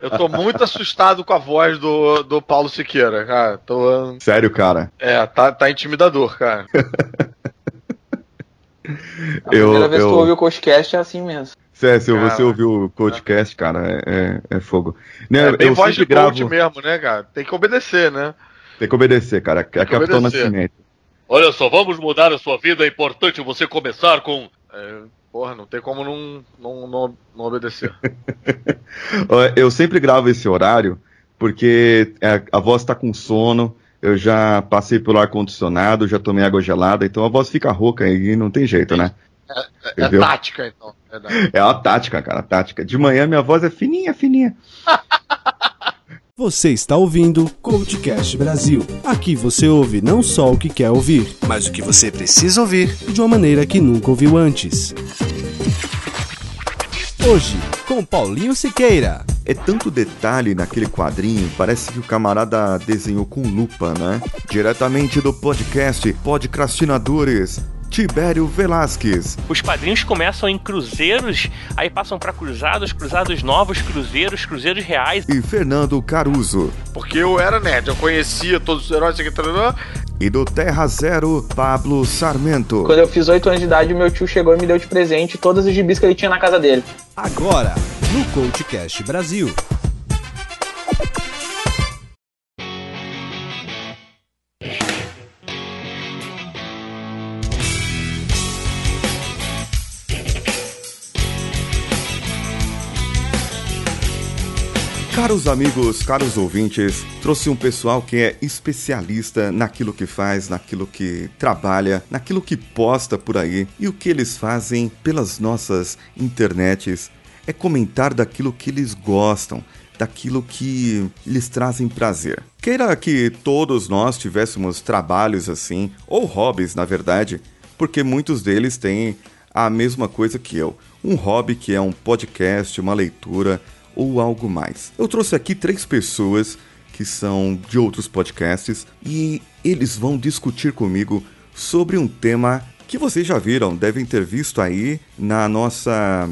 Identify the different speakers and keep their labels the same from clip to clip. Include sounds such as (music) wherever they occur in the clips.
Speaker 1: Eu tô muito assustado com a voz do, do Paulo Siqueira, cara. Tô...
Speaker 2: Sério, cara?
Speaker 1: É, tá, tá intimidador, cara. (laughs)
Speaker 3: A primeira eu, vez eu... que eu ouvi o podcast é assim mesmo.
Speaker 2: É, se cara, você ouviu o podcast, cara, é, é, é fogo.
Speaker 1: Né, é bem eu voz de gravo... coach mesmo, né, cara? Tem que obedecer, né?
Speaker 2: Tem que obedecer, cara. Tem é Capitão Nascimento.
Speaker 1: Olha só, vamos mudar a sua vida. É importante você começar com. É, porra, não tem como não, não, não, não obedecer. (laughs)
Speaker 2: eu sempre gravo esse horário porque a, a voz tá com sono. Eu já passei pelo ar-condicionado, já tomei água gelada, então a voz fica rouca e não tem jeito, né?
Speaker 1: É, é, é tática, então.
Speaker 2: Verdade. É uma tática, cara, tática. De manhã minha voz é fininha, fininha. (laughs)
Speaker 4: Você está ouvindo Coachcast Brasil. Aqui você ouve não só o que quer ouvir, mas o que você precisa ouvir de uma maneira que nunca ouviu antes. Hoje, com Paulinho Siqueira.
Speaker 2: É tanto detalhe naquele quadrinho, parece que o camarada desenhou com lupa, né? Diretamente do podcast Podcrastinadores Tibério Velasquez.
Speaker 5: Os quadrinhos começam em cruzeiros, aí passam para cruzados, cruzados novos, cruzeiros, cruzeiros reais.
Speaker 2: E Fernando Caruso.
Speaker 1: Porque eu era nerd, eu conhecia todos os heróis aqui,
Speaker 2: e do Terra Zero, Pablo Sarmento.
Speaker 3: Quando eu fiz 8 anos de idade, meu tio chegou e me deu de presente todas as gibis que ele tinha na casa dele.
Speaker 4: Agora, no Coachcast Brasil.
Speaker 2: Caros amigos, caros ouvintes, trouxe um pessoal que é especialista naquilo que faz, naquilo que trabalha, naquilo que posta por aí. E o que eles fazem pelas nossas internets é comentar daquilo que eles gostam, daquilo que lhes trazem prazer. Queira que todos nós tivéssemos trabalhos assim, ou hobbies, na verdade, porque muitos deles têm a mesma coisa que eu. Um hobby que é um podcast, uma leitura, ou algo mais. Eu trouxe aqui três pessoas que são de outros podcasts e eles vão discutir comigo sobre um tema que vocês já viram, devem ter visto aí na nossa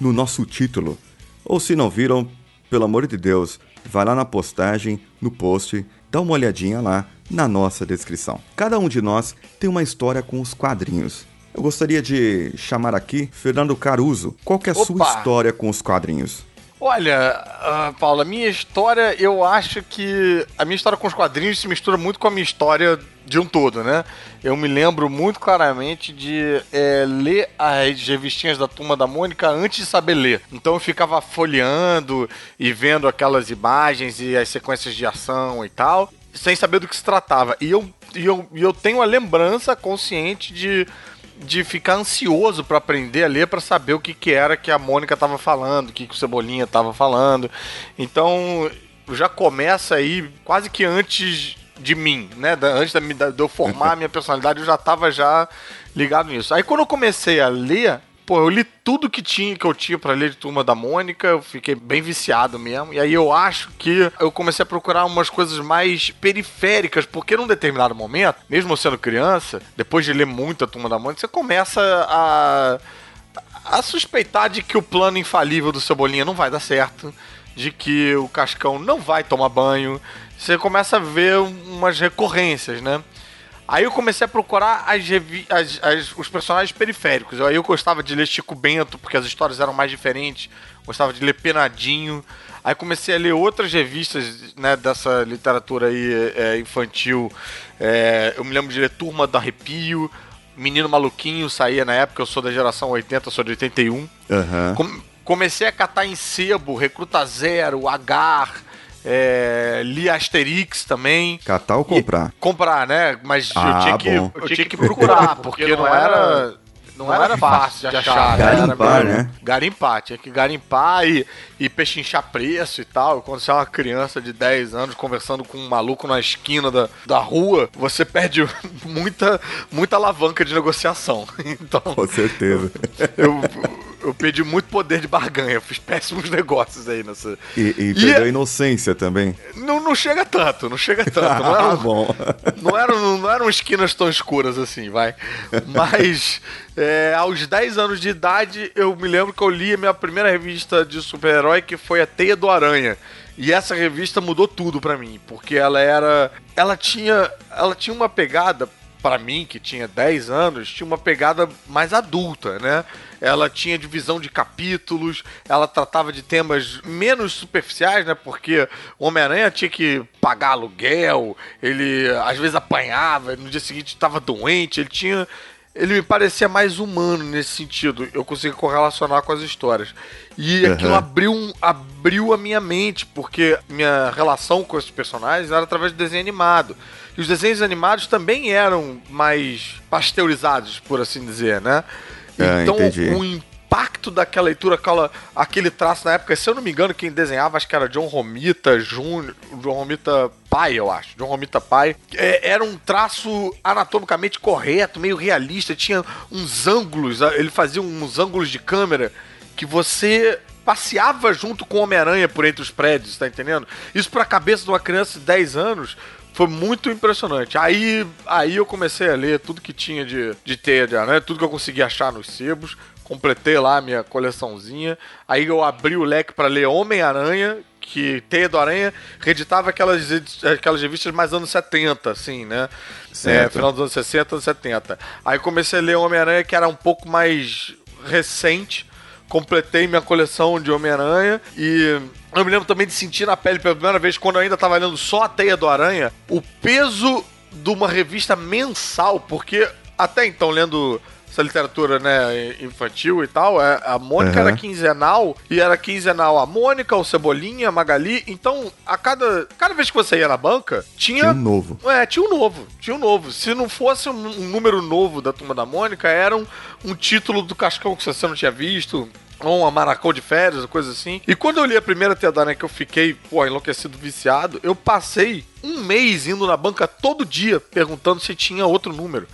Speaker 2: no nosso título. Ou se não viram, pelo amor de Deus, vai lá na postagem, no post, dá uma olhadinha lá na nossa descrição. Cada um de nós tem uma história com os quadrinhos. Eu gostaria de chamar aqui Fernando Caruso. Qual é a Opa. sua história com os quadrinhos?
Speaker 1: Olha, uh, Paula, a minha história, eu acho que a minha história com os quadrinhos se mistura muito com a minha história de um todo, né? Eu me lembro muito claramente de é, ler as revistinhas da Turma da Mônica antes de saber ler. Então eu ficava folheando e vendo aquelas imagens e as sequências de ação e tal, sem saber do que se tratava. E eu, e eu, e eu tenho a lembrança consciente de de ficar ansioso para aprender a ler para saber o que, que era que a Mônica estava falando, o que, que o Cebolinha estava falando. Então já começa aí quase que antes de mim, né? Antes de eu formar a minha personalidade, eu já estava já ligado nisso. Aí quando eu comecei a ler, Pô, eu li tudo que tinha que eu tinha para ler de Turma da Mônica, eu fiquei bem viciado mesmo. E aí eu acho que eu comecei a procurar umas coisas mais periféricas, porque num determinado momento, mesmo sendo criança, depois de ler muito a Turma da Mônica, você começa a a suspeitar de que o plano infalível do Cebolinha não vai dar certo, de que o Cascão não vai tomar banho. Você começa a ver umas recorrências, né? Aí eu comecei a procurar as, as, as, os personagens periféricos. Aí eu gostava de ler Chico Bento, porque as histórias eram mais diferentes. Gostava de ler Penadinho. Aí comecei a ler outras revistas né, dessa literatura aí é, infantil. É, eu me lembro de ler Turma do Arrepio. Menino Maluquinho saía na época, eu sou da geração 80, sou de 81. Uhum. Com, comecei a catar em sebo, Recruta Zero, Agar é, li Asterix também.
Speaker 2: Catar ou comprar?
Speaker 1: E, comprar, né? Mas ah, eu, tinha que, eu tinha que procurar, porque, porque não era. Não era fácil de achar.
Speaker 2: Garimpar, era, né?
Speaker 1: Garimpar, tinha que garimpar e, e pechinchar preço e tal. Quando você é uma criança de 10 anos conversando com um maluco na esquina da, da rua, você perde (laughs) muita, muita alavanca de negociação. (laughs) Então,
Speaker 2: com certeza.
Speaker 1: Eu, eu perdi muito poder de barganha, fiz péssimos (laughs) negócios aí nessa.
Speaker 2: E, e perdeu a inocência também.
Speaker 1: Não, não chega tanto, não chega tanto. (laughs) Não eram,
Speaker 2: bom.
Speaker 1: não, eram, não eram esquinas tão escuras assim, vai. Mas é, aos 10 anos de idade, eu me lembro que eu li a minha primeira revista de super-herói, que foi a Teia do Aranha. E essa revista mudou tudo pra mim, porque ela era. Ela tinha. Ela tinha uma pegada. Pra mim, que tinha 10 anos, tinha uma pegada mais adulta, né? Ela tinha divisão de capítulos, ela tratava de temas menos superficiais, né? Porque o Homem-Aranha tinha que pagar aluguel, ele às vezes apanhava, no dia seguinte estava doente, ele tinha. Ele me parecia mais humano nesse sentido. Eu conseguia correlacionar com as histórias. E
Speaker 2: Uhum.
Speaker 1: aquilo abriu, um- abriu a minha mente, porque minha relação com esses personagens era através de desenho animado. E os desenhos animados também eram mais pasteurizados, por assim dizer, né?
Speaker 2: Ah,
Speaker 1: então,
Speaker 2: entendi.
Speaker 1: o impacto daquela leitura, aquela, aquele traço na época, se eu não me engano, quem desenhava, acho que era John Romita Júnior, John Romita Pai, eu acho, John Romita Pai, É, era um traço anatomicamente correto, meio realista, tinha uns ângulos, ele fazia uns ângulos de câmera que você passeava junto com o Homem-Aranha por entre os prédios, tá entendendo? Isso pra cabeça de uma criança de 10 anos foi muito impressionante. Aí, aí eu comecei a ler tudo que tinha de, de teia de aranha, tudo que eu conseguia achar nos sebos. Completei lá a minha coleçãozinha. Aí eu abri o leque pra ler Homem-Aranha, que Teia do Aranha reeditava aquelas, aquelas revistas mais anos 70, assim, né? É, final dos anos 60, anos 70. Aí comecei a ler Homem-Aranha, que era um pouco mais recente. Completei minha coleção de Homem-Aranha e eu me lembro também de sentir na pele pela primeira vez, quando eu ainda estava lendo só a Teia do Aranha, o peso de uma revista mensal, porque até então, lendo essa literatura né, infantil e tal, é, a Mônica
Speaker 2: Aham.
Speaker 1: era quinzenal e era quinzenal a Mônica, o Cebolinha, a Magali. Então, a cada, cada vez que você ia na banca, tinha
Speaker 2: Tinha um novo.
Speaker 1: é, tinha um novo, tinha um novo. Se não fosse um, um número novo da Turma da Mônica, era um, um título do Cascão que você não tinha visto, ou uma Maracão de férias, coisa assim. E quando eu li a primeira Teodaranha que eu fiquei, pô, enlouquecido, viciado, eu passei um mês indo na banca todo dia perguntando se tinha outro número.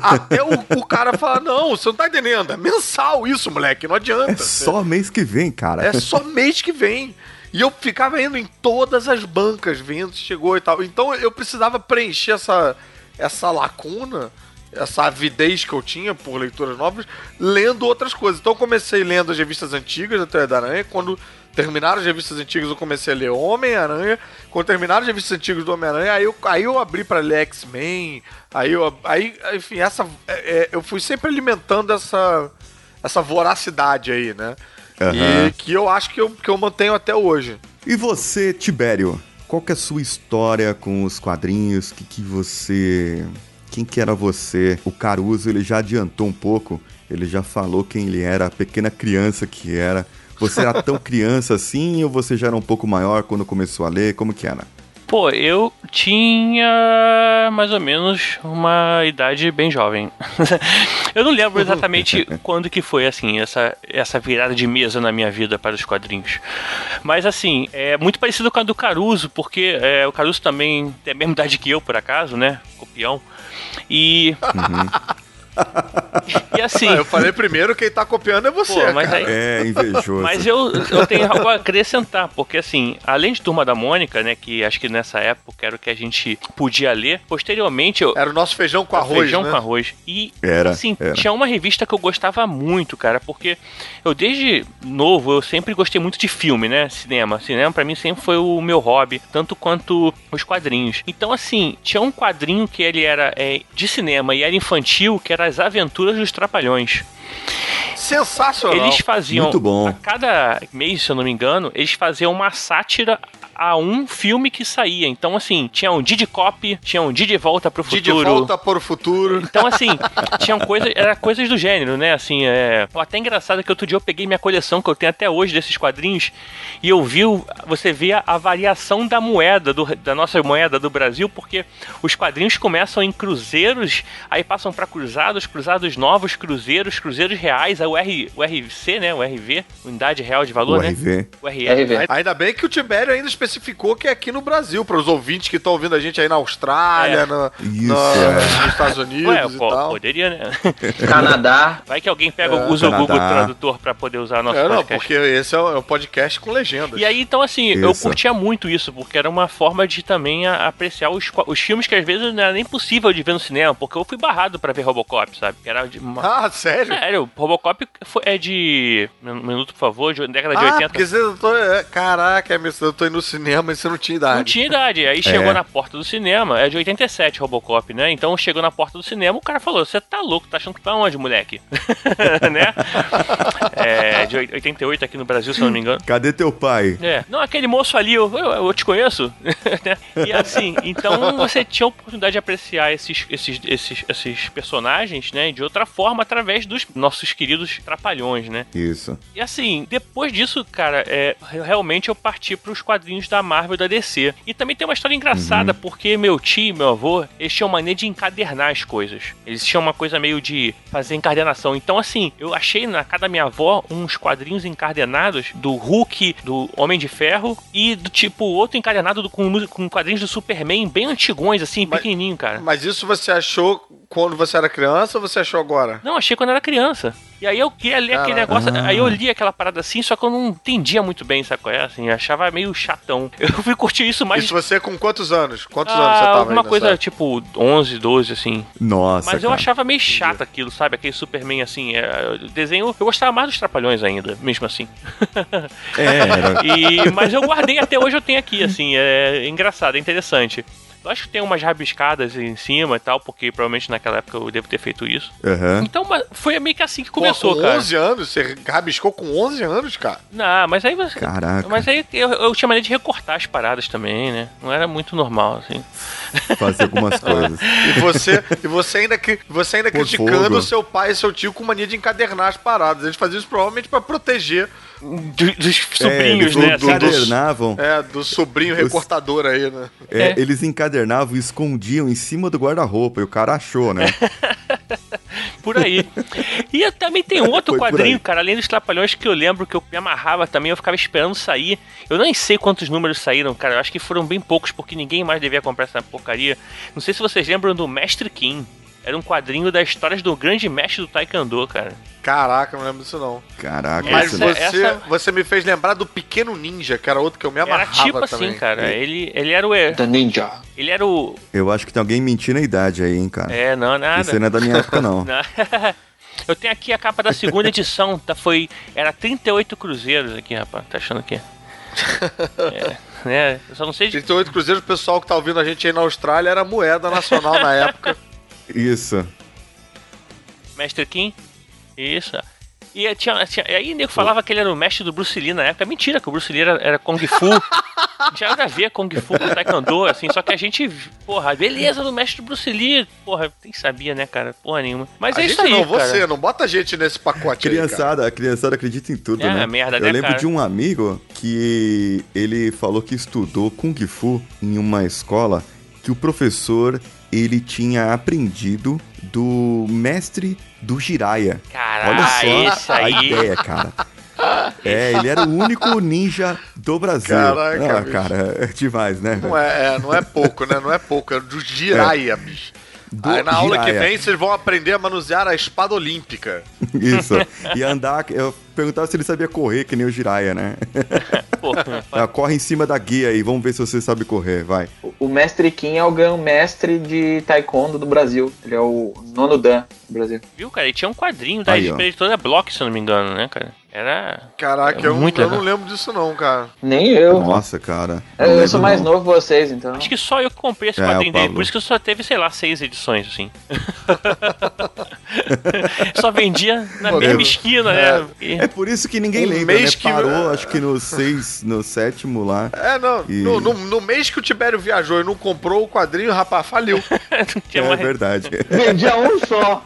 Speaker 1: Até o, o cara falar, não, você não tá entendendo, é mensal isso, moleque, não adianta.
Speaker 2: É só mês que vem, cara.
Speaker 1: É só mês que vem. E eu ficava indo em todas as bancas, vendo se chegou e tal. Então eu precisava preencher essa, essa lacuna, essa avidez que eu tinha por leituras novas, lendo outras coisas. Então eu comecei lendo as revistas antigas da Teia da Aranha. Quando terminaram as revistas antigas, eu comecei a ler Homem-Aranha. Quando terminaram as revistas antigas do Homem-Aranha, aí eu, aí eu abri pra ler X-Men. Aí eu. Aí, enfim, essa. é, é, eu fui sempre alimentando essa. Essa voracidade aí, né?
Speaker 2: Aham.
Speaker 1: E que eu acho que eu, que eu mantenho até hoje.
Speaker 2: E você, Tibério? Qual que é a sua história com os quadrinhos? Que que você... Quem que era você? O Caruso, ele já adiantou um pouco. Ele já falou quem ele era, a pequena criança que era. Você era tão (laughs) criança assim ou você já era um pouco maior quando começou a ler? Como que era?
Speaker 5: Pô, eu tinha mais ou menos uma idade bem jovem. (laughs) eu não lembro exatamente (laughs) quando que foi, assim, essa, essa virada de mesa na minha vida para os quadrinhos. Mas, assim, é muito parecido com a do Caruso, porque é, o Caruso também tem a mesma idade que eu, por acaso, né? Copião. E... (laughs) (laughs) e assim...
Speaker 1: Ah, eu falei primeiro, quem tá copiando é você.
Speaker 5: Pô, mas
Speaker 1: cara.
Speaker 5: aí,
Speaker 2: É, invejoso.
Speaker 5: mas eu, eu tenho algo a acrescentar, porque assim, além de Turma da Mônica, né, que acho que nessa época era o que a gente podia ler, posteriormente eu.
Speaker 1: Era o nosso feijão com arroz,
Speaker 5: feijão
Speaker 1: né?
Speaker 5: com arroz. E,
Speaker 2: Era,
Speaker 5: assim,
Speaker 2: era.
Speaker 5: tinha uma revista que eu gostava muito, cara, porque eu desde novo, eu sempre gostei muito de filme, né, cinema. Cinema pra mim sempre foi o meu hobby, tanto quanto os quadrinhos. Então, assim, tinha um quadrinho que ele era é, de cinema e era infantil, que era As Aventuras dos Trapalhões.
Speaker 1: Sensacional.
Speaker 5: Eles faziam.
Speaker 2: Muito bom.
Speaker 5: A cada mês, se eu não me engano, eles faziam uma sátira a um filme que saía. Então, assim, tinha um Didi Cop, tinha um Didi Volta pro
Speaker 1: De
Speaker 5: Futuro.
Speaker 1: volta para o futuro.
Speaker 5: Então, assim, tinham coisas, era coisas do gênero, né? Assim, é. Até engraçado que outro dia eu peguei minha coleção, que eu tenho até hoje desses quadrinhos, e eu vi, você via a variação da moeda, do- da nossa moeda do Brasil, porque os quadrinhos começam em cruzeiros, aí passam pra cruzados, cruzados novos, cruzeiros, cruzeiros cruzeiros reais, o, R, o RC, né? O RV, Unidade Real de Valor,
Speaker 2: O
Speaker 5: né?
Speaker 2: RV.
Speaker 5: O RV.
Speaker 3: RV.
Speaker 1: Ainda bem que o Tibério ainda especificou que é aqui no Brasil, para os ouvintes que estão ouvindo a gente aí na Austrália,
Speaker 5: É.
Speaker 1: na-
Speaker 2: Isso,
Speaker 1: na-
Speaker 2: é.
Speaker 1: nos Estados Unidos
Speaker 5: Ué,
Speaker 1: e
Speaker 5: pô,
Speaker 1: tal.
Speaker 5: poderia, né? (laughs)
Speaker 3: Canadá.
Speaker 5: Vai que alguém pega,
Speaker 1: É,
Speaker 5: usa o Google. Tradutor pra poder usar nosso
Speaker 1: É, não,
Speaker 5: podcast.
Speaker 1: porque esse é o é o podcast com legendas.
Speaker 5: E aí, então, assim, eu
Speaker 2: Isso.
Speaker 5: curtia muito isso, porque era uma forma de também a- apreciar os, os filmes que às vezes não era nem possível de ver no cinema, porque eu fui barrado pra ver Robocop, sabe? Era de uma...
Speaker 1: Ah, sério?
Speaker 5: Sério, Robocop foi- é de. Um minuto, por favor, de década de
Speaker 1: ah,
Speaker 5: 80.
Speaker 1: porque você tô, é, caraca, Emerson, eu tô indo no cinema e você não tinha idade.
Speaker 5: Não tinha idade. Aí chegou
Speaker 2: É.
Speaker 5: na porta do cinema, é de 87 Robocop, né? Então chegou na porta do cinema, o cara falou: Você tá louco, tá achando que tá onde, moleque? (laughs) né? É, de 88 aqui no Brasil, se eu não me engano.
Speaker 2: Cadê teu pai?
Speaker 5: É. Não, aquele moço ali, eu, eu, eu te conheço. (laughs) Né? e assim, então você tinha a oportunidade de apreciar esses, esses, esses, esses personagens, né? De outra forma, através dos nossos queridos trapalhões, né?
Speaker 2: Isso.
Speaker 5: E assim, depois disso, cara, é, realmente eu parti pros quadrinhos da Marvel e da DC. E também tem uma história engraçada, porque meu tio e meu avô, eles tinham maneira de encadernar as coisas. Eles tinham uma coisa meio de fazer encadernação. Então, assim, eu achei na casa da minha avó uns quadrinhos encadernados do Hulk, do Homem de Ferro e do tipo outro encadernado do- com, com quadrinhos do Superman bem antigões, assim,
Speaker 1: Mas-
Speaker 5: pequenininho, cara.
Speaker 1: Mas isso você achou quando você era criança ou você achou agora?
Speaker 5: Não, achei quando era criança. E aí eu queria ler aquele negócio, aí eu li aquela parada assim, só que eu não entendia muito bem, sabe qual é? Assim, achava meio chatão. (laughs) Eu fui curtir isso mais...
Speaker 1: Isso você com quantos anos? Quantos
Speaker 5: ah,
Speaker 1: anos você tava
Speaker 5: alguma coisa
Speaker 1: época?
Speaker 5: tipo 11, 12, assim.
Speaker 2: Nossa,
Speaker 5: Mas eu
Speaker 2: cara.
Speaker 5: achava meio chato aquilo, sabe? Aquele Superman assim. É, desenho. Eu gostava mais dos Trapalhões ainda, mesmo assim.
Speaker 2: É, era... (laughs)
Speaker 5: E, mas eu guardei até hoje, eu tenho aqui, assim. É engraçado, é interessante. Eu acho que tem umas rabiscadas em cima e tal, porque provavelmente naquela época eu devo ter feito isso.
Speaker 2: Aham.
Speaker 5: Então foi meio que assim que
Speaker 1: Pô,
Speaker 5: começou,
Speaker 1: com
Speaker 5: cara.
Speaker 1: 11 anos? Você rabiscou com 11 anos, cara?
Speaker 5: Não, mas aí você.
Speaker 2: Caraca.
Speaker 5: Mas aí eu, eu tinha maneira de recortar as paradas também, né? Não era muito normal, assim.
Speaker 2: Fazer algumas (laughs) coisas.
Speaker 1: E você, e você ainda, cri- você ainda
Speaker 2: Por
Speaker 1: criticando
Speaker 2: fogo.
Speaker 1: seu pai e seu tio com mania de encadernar as paradas. Eles faziam isso provavelmente pra proteger
Speaker 5: Do- dos
Speaker 2: é,
Speaker 5: sobrinhos,
Speaker 2: eles
Speaker 5: né? assim, dos-
Speaker 2: encadernavam.
Speaker 1: é, do sobrinho recortador aí, né?
Speaker 2: é,
Speaker 5: É.
Speaker 2: Eles encadernavam e escondiam em cima do guarda-roupa. E o cara achou, né? (laughs)
Speaker 5: Por aí. E também tem um outro
Speaker 2: Foi
Speaker 5: quadrinho, cara, além dos Trapalhões, que eu lembro que eu me amarrava também, eu ficava esperando sair. Eu nem sei quantos números saíram, cara. Eu acho que foram bem poucos, porque ninguém mais devia comprar essa porcaria. Não sei se vocês lembram do Mestre Kim. Era um quadrinho das histórias do grande mestre do Taekwondo, cara.
Speaker 1: Caraca, não lembro disso não.
Speaker 2: Caraca,
Speaker 1: Mas
Speaker 2: esse-
Speaker 5: Essa-
Speaker 1: você,
Speaker 5: essa-
Speaker 1: você me fez lembrar do Pequeno Ninja, que era outro que eu me
Speaker 5: Era
Speaker 1: amarrava
Speaker 5: tipo
Speaker 1: também.
Speaker 5: assim, cara. Ele, ele era o. he-
Speaker 3: The Ninja.
Speaker 5: Ele era o.
Speaker 2: eu acho que tem alguém mentindo a idade aí, hein, cara.
Speaker 5: É, não, nada.
Speaker 2: Esse não é da minha época, não. (laughs)
Speaker 5: Não. (laughs) Eu tenho aqui a capa da segunda edição, tá? Foi. Era 38 cruzeiros aqui, rapaz. Tá achando aqui? (laughs) É, né? Eu só não sei de
Speaker 1: 38 Cruzeiros, o pessoal que tá ouvindo a gente aí na Austrália era moeda nacional na época.
Speaker 2: Isso.
Speaker 5: Mestre Kim. Isso. E tinha, tinha, e aí o nego falava que ele era o mestre do Bruce Lee na época. Mentira, que o Bruce Lee era, era Kung Fu. Não (laughs) tinha nada a ver Kung Fu com Taekwondo, assim. Só que a gente, porra, beleza do mestre do Bruce Lee. Porra, nem sabia, né, cara? Porra nenhuma. Mas
Speaker 1: a
Speaker 5: é
Speaker 1: gente
Speaker 5: isso aí,
Speaker 1: não,
Speaker 5: cara.
Speaker 1: você, não bota a gente nesse pacote aí, cara.
Speaker 2: Criançada, a criançada acredita em tudo,
Speaker 5: É,
Speaker 2: né?
Speaker 5: merda,
Speaker 2: Eu
Speaker 5: né,
Speaker 2: lembro
Speaker 5: cara?
Speaker 2: de um amigo que ele falou que estudou Kung Fu em uma escola que o professor ele tinha aprendido do mestre do Jiraya.
Speaker 5: Caralho,
Speaker 2: Olha só a
Speaker 5: aí.
Speaker 2: ideia, cara. É, ele era o único ninja do Brasil.
Speaker 1: Caraca,
Speaker 2: ah, cara, é demais, né?
Speaker 1: Não é, é, não é pouco, né? Não é pouco, é do Jiraya, bicho.
Speaker 2: Do
Speaker 1: Aí na aula que vem vocês vão aprender a manusear a espada olímpica. (laughs)
Speaker 2: Isso. (laughs) E andar, eu perguntava se ele sabia correr, que nem o Jiraya, né? (laughs) Ah, corre em cima da guia aí, vamos ver se você sabe correr, vai.
Speaker 3: O- O mestre Kim é o grão-mestre de taekwondo do Brasil. Ele é o nono dan do Brasil.
Speaker 5: viu, cara? E tinha um quadrinho da
Speaker 2: Aí,
Speaker 5: editora Block, se eu não me engano, né, cara? Era.
Speaker 1: Caraca,
Speaker 5: É
Speaker 1: eu,
Speaker 5: muito
Speaker 1: eu
Speaker 5: legal.
Speaker 1: não lembro disso não, cara.
Speaker 3: Nem eu.
Speaker 2: Nossa, cara.
Speaker 3: Eu, eu sou mais
Speaker 2: não.
Speaker 3: novo que vocês, então.
Speaker 5: Acho que só eu que comprei esse
Speaker 2: É,
Speaker 5: quadrinho dele, por isso que só teve, sei lá, seis edições, assim. (laughs) só vendia na
Speaker 1: Pô,
Speaker 5: mesma
Speaker 1: é,
Speaker 5: esquina, né? E-
Speaker 2: É por isso que ninguém
Speaker 1: Um
Speaker 2: lembra, né?
Speaker 1: mês que-
Speaker 2: Parou, acho que no seis, no sétimo lá.
Speaker 1: É, não.
Speaker 2: E-
Speaker 1: No, no- no mês que o Tibério viajou e não comprou o quadrinho, rapaz, faliu. (laughs)
Speaker 2: É
Speaker 5: uma-
Speaker 2: verdade.
Speaker 3: Vendia um só.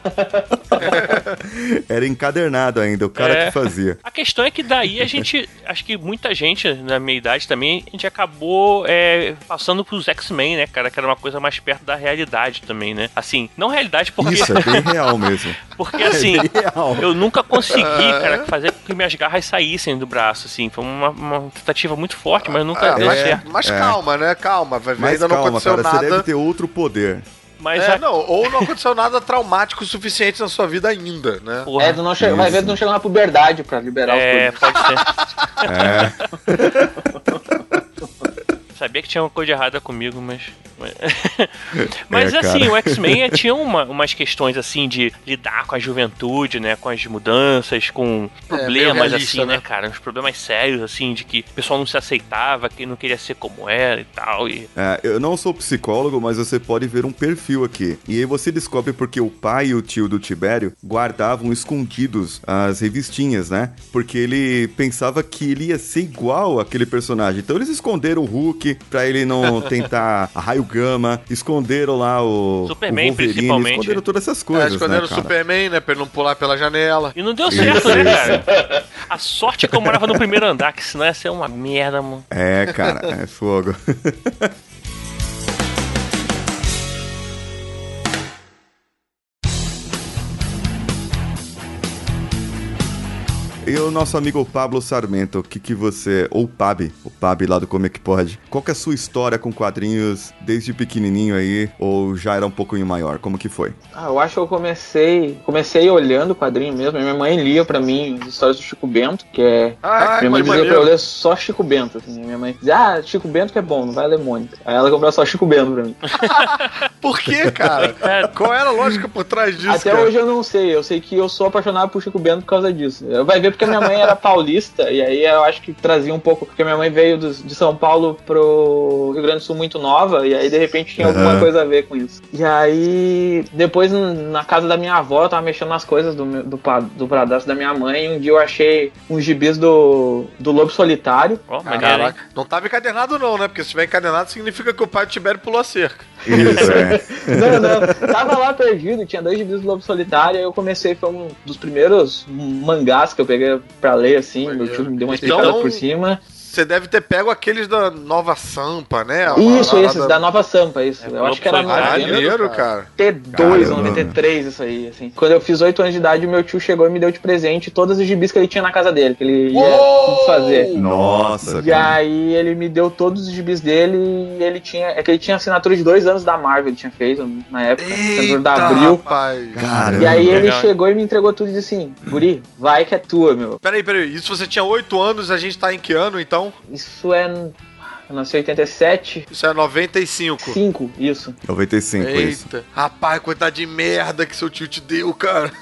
Speaker 3: (laughs)
Speaker 2: Era encadernado ainda, o cara
Speaker 5: É.
Speaker 2: que fazia.
Speaker 5: A questão é que daí a gente, (laughs) acho que muita gente na minha idade também, a gente acabou é, passando pros X-Men, né, cara? Que era uma coisa mais perto da realidade também, né? Assim, não realidade porque.
Speaker 2: Isso, é bem real mesmo. (laughs)
Speaker 5: Porque assim,
Speaker 2: Real.
Speaker 5: eu nunca consegui, cara, fazer com que minhas garras saíssem do braço, assim. Foi uma, uma tentativa muito forte, mas nunca
Speaker 1: É,
Speaker 5: deu
Speaker 1: mas,
Speaker 5: certo.
Speaker 1: mas
Speaker 2: É.
Speaker 1: calma, né? Calma. Vai ver,
Speaker 2: Mas
Speaker 1: ainda não
Speaker 2: calma,
Speaker 1: aconteceu
Speaker 2: cara, você
Speaker 1: nada.
Speaker 2: deve ter outro poder.
Speaker 5: Mas
Speaker 1: É,
Speaker 5: a-
Speaker 1: não, ou não aconteceu nada traumático o suficiente na sua vida ainda, né?
Speaker 5: porra,
Speaker 3: É, tu não che... vai ver tu não chegar na puberdade pra liberar
Speaker 5: é,
Speaker 3: os poderes.
Speaker 5: pode ser.
Speaker 2: É, (laughs)
Speaker 5: Sabia que tinha uma coisa errada comigo, mas. Mas (laughs)
Speaker 2: É,
Speaker 5: assim, o X-Men (laughs) tinha uma, umas questões assim de lidar com a juventude, né? Com as mudanças, com problemas,
Speaker 1: realista,
Speaker 5: assim, né,
Speaker 1: né?
Speaker 5: cara? Uns problemas sérios, assim, de que o pessoal não se aceitava, que não queria ser como era e tal. E
Speaker 2: É, eu não sou psicólogo, mas você pode ver um perfil aqui. E aí você descobre porque o pai e o tio do Tibério guardavam escondidos as revistinhas, né? Porque ele pensava que ele ia ser igual aquele personagem. Então eles esconderam o Hulk pra ele não tentar a raio gama, esconderam lá o,
Speaker 5: Superman,
Speaker 2: o
Speaker 5: principalmente.
Speaker 2: esconderam todas essas
Speaker 1: É,
Speaker 2: coisas,
Speaker 1: esconderam
Speaker 2: né,
Speaker 1: o
Speaker 2: cara?
Speaker 1: Superman, né? Pra ele não pular pela janela.
Speaker 5: E não deu
Speaker 2: Isso,
Speaker 5: certo, né,
Speaker 2: isso.
Speaker 5: cara? A sorte é que eu morava no primeiro andar, que senão ia ser uma merda, mano.
Speaker 2: É, cara, é fogo. (laughs) E o nosso amigo Pablo Sarmento, o que que você... Ou Pab, o Pab lá do Como é que Pode. Qual que é a sua história com quadrinhos desde pequenininho aí? Ou já era um pouquinho maior? Como que foi?
Speaker 3: Ah, eu acho que eu comecei, comecei olhando o quadrinho mesmo. Minha mãe lia pra mim as histórias do Chico Bento, que é
Speaker 1: Ah,
Speaker 3: minha mãe
Speaker 1: que
Speaker 3: dizia pra eu
Speaker 1: maneiro.
Speaker 3: ler só Chico Bento. Assim. Minha mãe dizia, ah, Chico Bento que é bom, não vai ler Mônica. Aí ela comprou só Chico Bento pra mim. (laughs)
Speaker 1: Por quê, cara? Qual era a lógica por trás disso,
Speaker 3: Até
Speaker 1: cara?
Speaker 3: hoje eu não sei, eu sei que eu sou apaixonado por Chico Bento por causa disso. Vai ver porque minha mãe era paulista, e aí eu acho que trazia um pouco, porque minha mãe veio dos- de São Paulo pro Rio Grande do Sul muito nova, e aí de repente tinha alguma coisa a ver com isso. E aí, depois na casa da minha avó, eu tava mexendo nas coisas do, meu- do, do da minha mãe, e um dia eu achei uns gibis do, do Lobo Solitário.
Speaker 5: Hein?
Speaker 1: Caraca, não tava encadernado não, né? Porque se tiver encadernado significa que o pai do Tibério pulou a cerca.
Speaker 2: Isso, é. (laughs)
Speaker 3: Não, não. Tava lá perdido, tinha dois gibis do Lobo Solitário, aí eu comecei, foi um dos primeiros mangás que eu peguei pra ler, assim, meu tio me deu uma explicada
Speaker 1: Então-
Speaker 3: por cima.
Speaker 1: Você deve ter pego aqueles da Nova Sampa, né?
Speaker 3: Isso, esses,
Speaker 1: parada-
Speaker 3: da Nova Sampa, isso.
Speaker 5: É,
Speaker 3: eu acho que era.
Speaker 1: Maneiro, cara.
Speaker 3: 92 ou
Speaker 2: Caramba.
Speaker 3: 93, isso aí, assim. Quando eu fiz 8 anos de idade, meu tio chegou e me deu de presente todos os gibis que ele tinha na casa dele, que ele ia fazer.
Speaker 2: Nossa,
Speaker 3: E
Speaker 2: cara.
Speaker 3: aí ele me deu todos os gibis dele e ele tinha. É que ele tinha assinatura de dois anos da Marvel, ele tinha feito na época, assinatura da
Speaker 1: Eita,
Speaker 3: Abril.
Speaker 1: rapaz.
Speaker 2: Caramba.
Speaker 3: E aí ele
Speaker 5: Legal.
Speaker 3: chegou e me entregou tudo e disse assim, Guri, vai que é tua, meu.
Speaker 1: Peraí, peraí. Isso você tinha 8 anos, a gente tá em que ano, então?
Speaker 3: Isso é. Eu nasci em 87,
Speaker 1: Isso é 95.
Speaker 3: 5, isso.
Speaker 2: 95, isso.
Speaker 1: Eita. Rapaz, coitado de merda que seu tio te deu, cara. (laughs)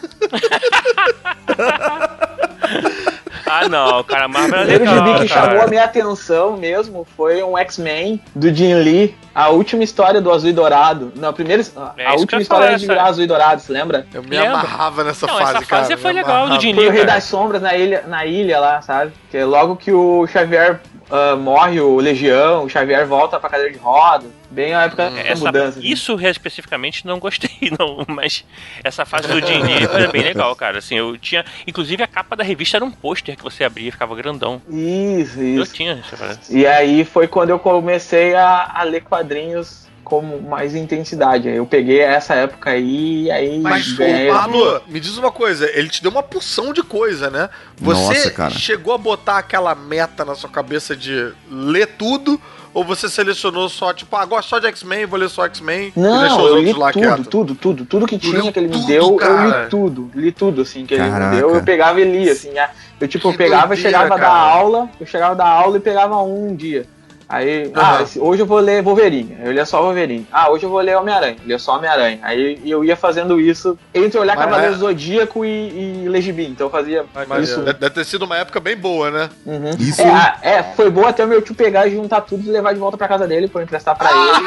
Speaker 5: Ah, não, cara, Marvel
Speaker 3: O primeiro
Speaker 5: legal,
Speaker 3: gibi que
Speaker 5: cara.
Speaker 3: chamou a minha atenção mesmo foi um X-Men do Jim Lee, a última história do Azul e Dourado. Não, a primeira. A,
Speaker 5: É
Speaker 3: a última
Speaker 5: ia
Speaker 3: história de
Speaker 5: essa-
Speaker 3: virar Azul e Dourado, se lembra?
Speaker 1: Eu me
Speaker 5: Lembra?
Speaker 1: amarrava nessa
Speaker 5: Não,
Speaker 1: fase,
Speaker 5: essa
Speaker 1: cara.
Speaker 5: fase
Speaker 1: me
Speaker 5: foi legal do. Jim
Speaker 3: Foi o Rei das Sombras na ilha, na ilha lá, sabe? Que é logo que o Xavier ah, morre, o Legião, o Xavier volta pra cadeira de roda. Bem a época da
Speaker 5: Essa,
Speaker 3: mudança. assim.
Speaker 5: isso especificamente não gostei, (laughs) não, mas essa fase do Lee foi bem (laughs) legal, cara. Assim, eu tinha. Inclusive a capa da revista era um pôster que você abria e ficava grandão.
Speaker 3: Isso,
Speaker 5: Eu
Speaker 3: isso.
Speaker 5: tinha essa parada.
Speaker 3: E aí foi quando eu comecei a, a ler quadrinhos com mais intensidade. Eu peguei essa época aí e aí
Speaker 1: Mas,
Speaker 3: ganhei-
Speaker 1: ô, Pablo, me diz uma coisa, ele te deu uma porção de coisa, né? Você
Speaker 2: Nossa, cara.
Speaker 1: chegou a botar aquela meta na sua cabeça de ler tudo? Ou você selecionou só, tipo, ah, gosto só de X-Men, vou ler só X-Men e
Speaker 3: Não,
Speaker 1: deixou os
Speaker 3: eu li
Speaker 1: outros lá
Speaker 3: tudo,
Speaker 1: quieto?
Speaker 3: tudo, tudo, tudo que tinha que ele me
Speaker 1: tudo,
Speaker 3: deu, eu
Speaker 1: cara?
Speaker 3: li tudo, li tudo, assim, que ele
Speaker 2: Caraca.
Speaker 3: me deu, eu pegava e lia, assim, a- eu tipo,
Speaker 1: Que
Speaker 3: eu pegava,
Speaker 1: doideira,
Speaker 3: chegava da
Speaker 1: cara.
Speaker 3: aula, eu chegava da aula e pegava um dia. Aí, ah, hoje eu vou ler Wolverine, eu lia só Wolverine. Ah, hoje eu vou ler Homem-Aranha, eu lia só Homem-Aranha. Aí eu ia fazendo isso entre olhar
Speaker 1: Mas-
Speaker 3: Cavaleiro Zodíaco e, e Legibi, então eu fazia
Speaker 1: Mas
Speaker 3: isso.
Speaker 1: Deve ter sido uma época bem boa, né?
Speaker 3: Uhum.
Speaker 2: Isso-
Speaker 3: É, a- é, foi bom até o meu tio pegar e juntar tudo e levar de volta pra casa dele pra eu emprestar pra (laughs) ele.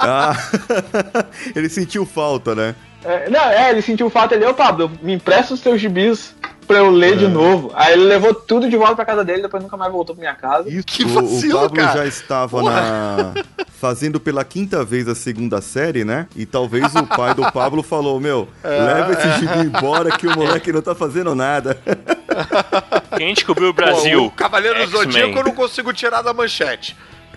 Speaker 2: Ah, (laughs) ele sentiu falta, né?
Speaker 3: É, não, é, ele sentiu falta ele, ô Pablo, me empresta os teus gibis pra eu ler
Speaker 2: É.
Speaker 3: de novo. Aí ele levou tudo de volta pra casa dele, depois nunca mais voltou pra minha casa.
Speaker 2: Isso,
Speaker 1: Que
Speaker 2: o-
Speaker 1: vacilo,
Speaker 2: o Pablo
Speaker 1: cara.
Speaker 2: já estava na (laughs) fazendo pela quinta vez a segunda série, né? E talvez o pai do Pablo falou: Meu, leva esse gibi embora que o moleque não tá fazendo nada.
Speaker 5: Quem descobriu o
Speaker 1: Pô,
Speaker 5: Brasil?
Speaker 1: o Cavaleiro do. Zodíaco eu não consigo tirar da manchete.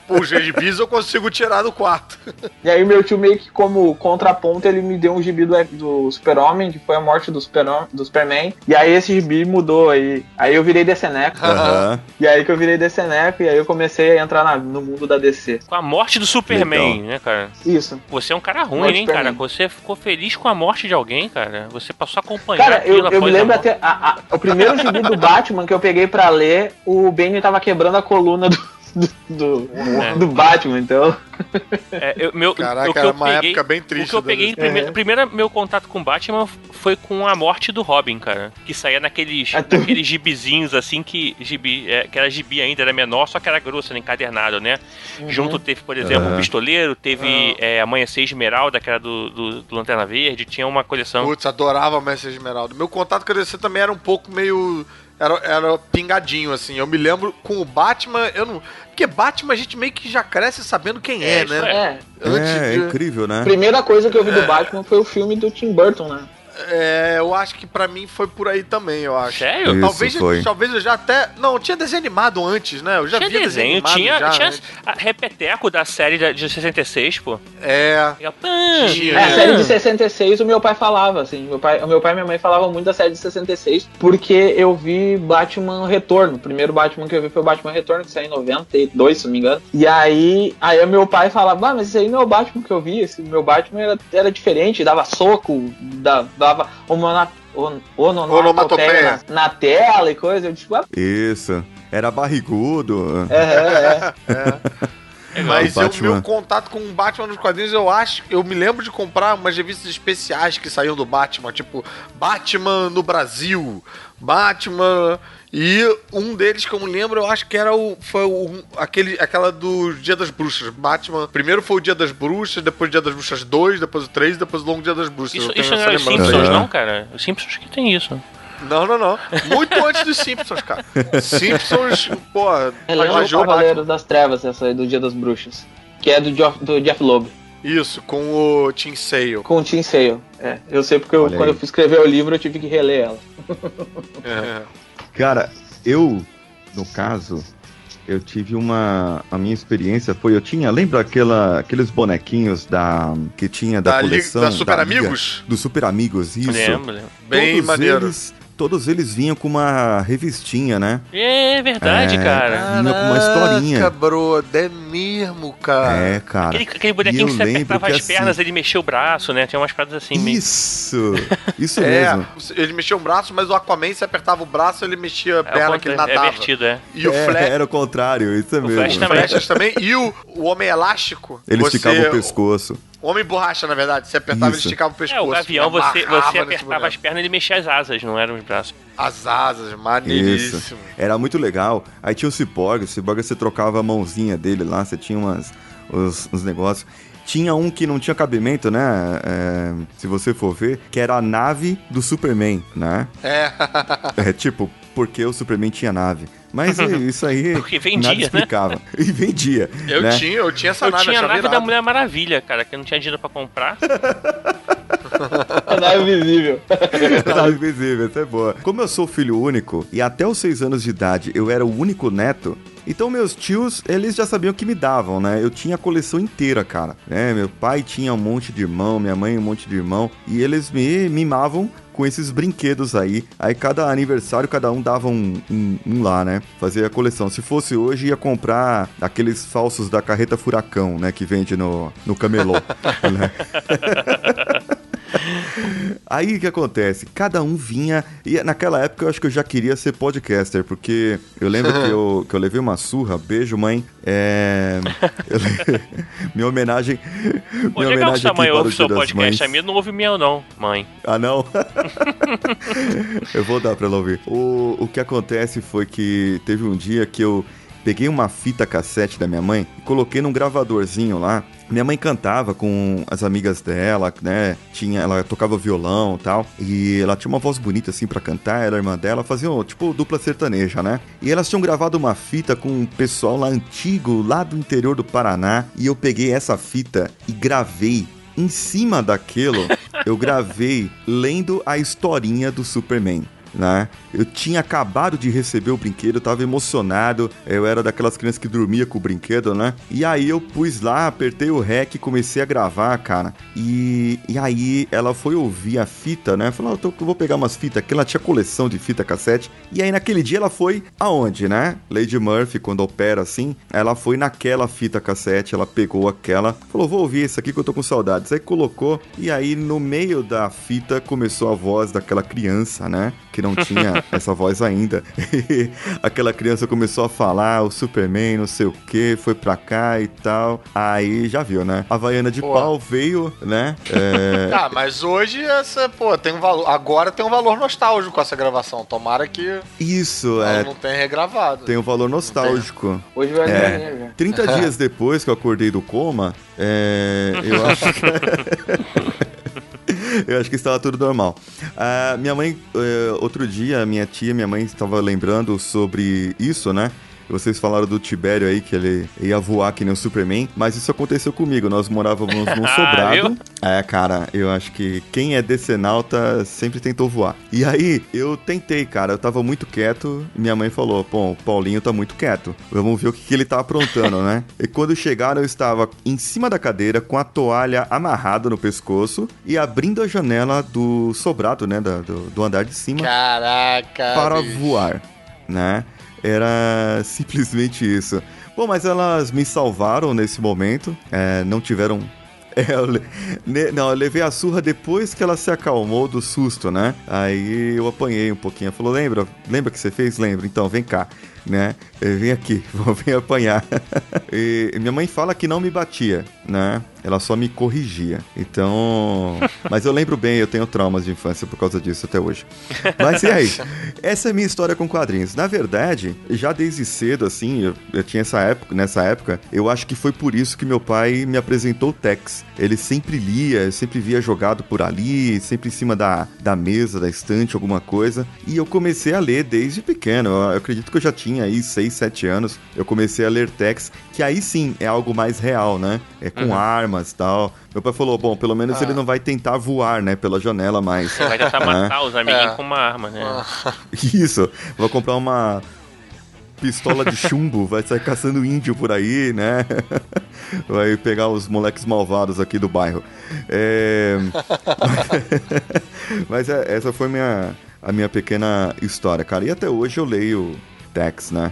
Speaker 1: Os gibis eu consigo tirar do quarto.
Speaker 3: E aí meu tio meio que como contraponto, ele me deu um gibi do, do Super-Homem, que foi a morte do, Super do Superman. E aí esse gibi mudou aí. Aí eu virei Deceneco.
Speaker 2: Aham.
Speaker 3: E aí que eu virei Deceneco, e aí eu comecei a entrar na- no mundo da DC.
Speaker 5: Com a morte do Superman,
Speaker 2: Legal.
Speaker 5: né, cara?
Speaker 3: Isso.
Speaker 5: Você é um cara ruim,
Speaker 3: Morte
Speaker 5: hein, cara? Você ficou feliz com a morte de alguém, cara. Você passou a acompanhar
Speaker 3: Cara,
Speaker 5: aquilo
Speaker 3: eu, eu me lembro até. a- a- o primeiro gibi do Batman que eu peguei pra ler, o Bane tava quebrando a coluna do, do, do,
Speaker 5: É.
Speaker 3: do Batman, então.
Speaker 5: É, eu, meu,
Speaker 1: Caraca,
Speaker 5: o que
Speaker 1: era
Speaker 5: eu
Speaker 1: uma
Speaker 5: peguei,
Speaker 1: época bem
Speaker 5: O
Speaker 1: triste.
Speaker 5: que eu peguei, primeiro,
Speaker 3: É.
Speaker 5: primeiro meu contato com Batman foi com a morte do Robin, cara. Que saía naqueles,
Speaker 3: Ah, tu-
Speaker 5: naqueles gibizinhos assim que gibi, é, que era gibi ainda, era menor, só que era grosso, era encadernado, né?
Speaker 3: Uhum.
Speaker 5: Junto teve, por exemplo, o Pistoleiro, teve é, Amanhecer Esmeralda, que era do, do, do Lanterna Verde, tinha uma coleção.
Speaker 1: Putz, adorava Mestre Esmeralda. Meu contato com a DC também era um pouco meio. Era, era pingadinho, assim. Eu me lembro com o Batman, eu não. Porque Batman a gente meio que já cresce sabendo quem é,
Speaker 5: É, isso
Speaker 1: né?
Speaker 3: É.
Speaker 1: Antes
Speaker 2: É, é
Speaker 1: de-
Speaker 2: incrível, né?
Speaker 3: A primeira coisa que eu vi do Batman foi o filme do Tim Burton, né?
Speaker 1: É, eu acho que pra mim foi por aí também, eu acho.
Speaker 5: Sério?
Speaker 2: Isso,
Speaker 1: Talvez,
Speaker 2: foi.
Speaker 1: talvez eu já até. Não, tinha desenho animado antes, né? Eu já
Speaker 5: Tinha
Speaker 1: via desenho,
Speaker 5: tinha,
Speaker 1: já,
Speaker 5: tinha
Speaker 1: né?
Speaker 5: a Repeteco da série de 66, pô.
Speaker 1: É.
Speaker 5: E pã,
Speaker 1: Tinha.
Speaker 3: É, a série de 66 o meu pai falava, assim. Meu pai, o meu pai e minha mãe falavam muito da série de 66, porque eu vi Batman Retorno. O primeiro Batman que eu vi foi o Batman Retorno, que saiu em 92, se não me engano. E aí, aí o meu pai falava, ah, mas esse aí não é o Batman que eu vi, esse meu Batman era, era diferente, dava soco, da- dava homona- on- onomatopeia na, na tela e coisa. Eu tipo, ah,
Speaker 2: Isso. Era barrigudo.
Speaker 3: é, é, é. (laughs)
Speaker 1: Mas
Speaker 2: O
Speaker 1: meu contato com o Batman nos quadrinhos, eu acho. Eu me lembro de comprar umas revistas especiais que saíam do Batman, tipo Batman no Brasil, Batman. E um deles que eu me lembro, eu acho que era o. Foi o, aquele, aquela do Dia das Bruxas. Batman. Primeiro foi o Dia das Bruxas, depois o Dia das Bruxas 2, depois o 3, depois o Longo Dia das Bruxas.
Speaker 5: Isso, isso não era os. Simpsons,
Speaker 2: É.
Speaker 5: não, cara? Os Simpsons que tem isso.
Speaker 1: Não, não, não. Muito antes dos Simpsons, cara. Simpsons, pô,
Speaker 3: Relembra o
Speaker 1: plagiou o Batman.
Speaker 3: Cavaleiros das Trevas, essa aí do Dia das Bruxas. Que é do, Jo- do Jeff Loeb.
Speaker 1: Isso, com o Tim Sale.
Speaker 3: Com o Tim Sale. É, eu sei porque eu- quando eu fui escrever o livro eu tive que reler ela.
Speaker 1: É.
Speaker 2: Cara, eu, no caso, eu tive uma. A minha experiência foi. Eu tinha. Lembra aquela, aqueles bonequinhos da. Que tinha da,
Speaker 1: Da, Liga-
Speaker 2: coleção.
Speaker 1: da Super
Speaker 2: Liga-
Speaker 1: Amigos?
Speaker 2: Do Super Amigos, isso.
Speaker 5: Lembro, lembro.
Speaker 1: Bem
Speaker 2: todos
Speaker 1: maneiro.
Speaker 2: Eles, todos eles vinham com uma revistinha, né?
Speaker 5: É verdade,
Speaker 2: É.
Speaker 5: cara.
Speaker 2: Vinha com uma historinha.
Speaker 1: Brother, é mesmo, cara.
Speaker 2: É, cara.
Speaker 5: Aquele, aquele bonequinho que você apertava
Speaker 2: que
Speaker 5: as
Speaker 2: assim-
Speaker 5: pernas, ele mexia o braço, né? Tinha umas paradas assim meio.
Speaker 2: Isso! (laughs) Isso
Speaker 1: É,
Speaker 2: mesmo.
Speaker 1: ele mexia o braço, mas o Aquaman, se apertava o braço, ele mexia a
Speaker 5: É,
Speaker 1: perna que ele
Speaker 5: é
Speaker 1: nadava.
Speaker 5: vertido, é.
Speaker 1: E o
Speaker 2: É,
Speaker 1: Flash,
Speaker 2: Era o contrário, isso é
Speaker 5: O
Speaker 2: mesmo.
Speaker 5: Flash
Speaker 1: o
Speaker 5: também.
Speaker 1: Flechas também. E o, o Homem Elástico.
Speaker 2: Ele
Speaker 1: você-
Speaker 2: esticava o pescoço.
Speaker 1: O Homem Borracha, na verdade. Você apertava, ele
Speaker 2: Isso.
Speaker 1: esticava o
Speaker 5: É,
Speaker 1: pescoço.
Speaker 5: o gavião,
Speaker 1: ele
Speaker 5: você, você apertava as pernas ele mexia as asas, não eram os braços.
Speaker 1: As asas, maneiríssimo.
Speaker 2: Era muito legal. Aí tinha o Cyborg, o Cyborg você trocava a mãozinha dele lá, você tinha umas, uns, uns negócios. Tinha um que não tinha cabimento, né? É, se você for ver, que era a nave do Superman, né?
Speaker 1: É.
Speaker 2: É tipo, porque o Superman tinha nave. Mas é, (laughs) isso aí
Speaker 5: Porque vendia,
Speaker 2: nada
Speaker 5: né?
Speaker 2: explicava. E vendia.
Speaker 1: Eu
Speaker 2: né?
Speaker 1: tinha, eu tinha essa
Speaker 5: eu
Speaker 1: nave,
Speaker 5: tinha a nave da
Speaker 1: irado.
Speaker 5: Mulher Maravilha, cara, que eu não tinha dinheiro pra comprar. (laughs)
Speaker 3: A nave invisível.
Speaker 2: Nave invisível, essa é boa. Como eu sou filho único e até os seis anos de idade eu era o único neto, então meus tios, eles já sabiam o que me davam, né? Eu tinha a coleção inteira, cara. né? meu pai tinha um monte de irmão, minha mãe um monte de irmão, e eles me mimavam com esses brinquedos aí. Aí cada aniversário, cada um dava um, um- um lá, né? Fazia a coleção. Se fosse hoje, ia comprar aqueles falsos da carreta furacão, né? Que vende no, no camelô. (laughs) né? Aí o que acontece? Cada um vinha. E naquela época eu acho que eu já queria ser podcaster, porque eu lembro que eu, que eu levei uma surra, beijo, mãe. É. (laughs) le- minha homenagem.
Speaker 5: Pô,
Speaker 2: minha
Speaker 5: legal que sua mãe
Speaker 2: para o
Speaker 5: ouve seu podcast.
Speaker 2: Mães.
Speaker 5: A minha não ouve meu, não, mãe.
Speaker 2: Ah, não? (laughs) eu vou dar pra ela ouvir. O, o que acontece foi que teve um dia que eu peguei uma fita cassete da minha mãe e coloquei num gravadorzinho lá. Minha mãe cantava com as amigas dela, né? Tinha, ela tocava violão e tal. E ela tinha uma voz bonita assim pra cantar, era a irmã dela, faziam tipo dupla sertaneja, né? E elas tinham gravado uma fita com um pessoal lá antigo, lá do interior do Paraná. E eu peguei essa fita e gravei em cima daquilo, (laughs) eu gravei lendo a historinha do Superman. Né? Eu tinha acabado de receber o brinquedo, eu tava emocionado. Eu era daquelas crianças que dormia com o brinquedo, né? E aí eu pus lá, apertei o REC e comecei a gravar, cara. E, e aí ela foi ouvir a fita, né? Falou, oh, eu vou pegar umas fitas, que ela tinha coleção de fita cassete. E aí naquele dia ela foi aonde, né? Lady Murphy, quando opera assim, ela foi naquela fita cassete, ela pegou aquela, falou, vou ouvir esse aqui que eu tô com saudades. Aí colocou, e aí no meio da fita começou a voz daquela criança, né? Que não tinha (laughs) essa voz ainda. E aquela criança começou a falar, o Superman, não sei o que, foi pra cá e tal. Aí já viu, né? A Havaiana de pô. pau veio, né?
Speaker 1: É... (laughs) ah, mas hoje essa, pô, tem um valor. Agora tem um valor nostálgico essa gravação. Tomara que.
Speaker 2: Isso, é.
Speaker 1: Não tenha regravado.
Speaker 2: Tem um valor nostálgico.
Speaker 3: Hoje vai é, ganhar,
Speaker 2: 30 (laughs) dias depois que eu acordei do coma, é, eu acho que. Eu acho que estava tudo normal. Uh, minha mãe, uh, outro dia, minha tia, minha mãe estava lembrando sobre isso, né? Vocês falaram do Tibério aí, que ele ia voar que nem o Superman, mas isso aconteceu comigo. Nós morávamos num (laughs) sobrado. é, cara, eu acho que quem é decenalta sempre tentou voar. E aí, eu tentei, cara, eu tava muito quieto minha mãe falou: o Paulinho tá muito quieto. Vamos ver o que, que ele tá aprontando, né? E quando chegaram, eu estava em cima da cadeira com a toalha amarrada no pescoço e abrindo a janela do sobrado, né? Do, do andar de cima.
Speaker 1: Caraca!
Speaker 2: Para bicho. voar, né? Era (laughs) simplesmente isso. Bom, mas elas me salvaram nesse momento. É, não tiveram (laughs) é, eu, não, eu levei a surra depois que ela se acalmou do susto, né? Aí eu apanhei um pouquinho. Ela falou: Lembra? Lembra que você fez? Lembra? Então, vem cá né? Vem aqui, (laughs) vou vir apanhar. (laughs) e minha mãe fala que não me batia, né? Ela só me corrigia. Então. (laughs) Mas eu lembro bem, eu tenho traumas de infância por causa disso até hoje. Mas e aí? Essa é a minha história com quadrinhos. Na verdade, já desde cedo, assim, eu, eu tinha essa época, nessa época, eu acho que foi por isso que meu pai me apresentou o Tex. Ele sempre lia, sempre via jogado por ali, sempre em cima da, da mesa, da estante, alguma coisa. E eu comecei a ler desde pequeno. Eu, eu acredito que eu já tinha tinha aí 6, 7 anos, eu comecei a ler Tex, que aí sim é algo mais real, né? É com uhum. armas e tal. Meu pai falou, bom, pelo menos ah. ele não vai tentar voar, né, pela janela mais.
Speaker 5: Ele vai tentar né? matar os amiguinhos é. com uma arma, né?
Speaker 2: Ah. (laughs) Isso, vou comprar uma pistola de chumbo, vai sair caçando índio por aí, né? (laughs) Vai pegar os moleques malvados aqui do bairro. É... (laughs) Mas é, essa foi minha, a minha pequena história, cara. E até hoje eu leio Dex, né?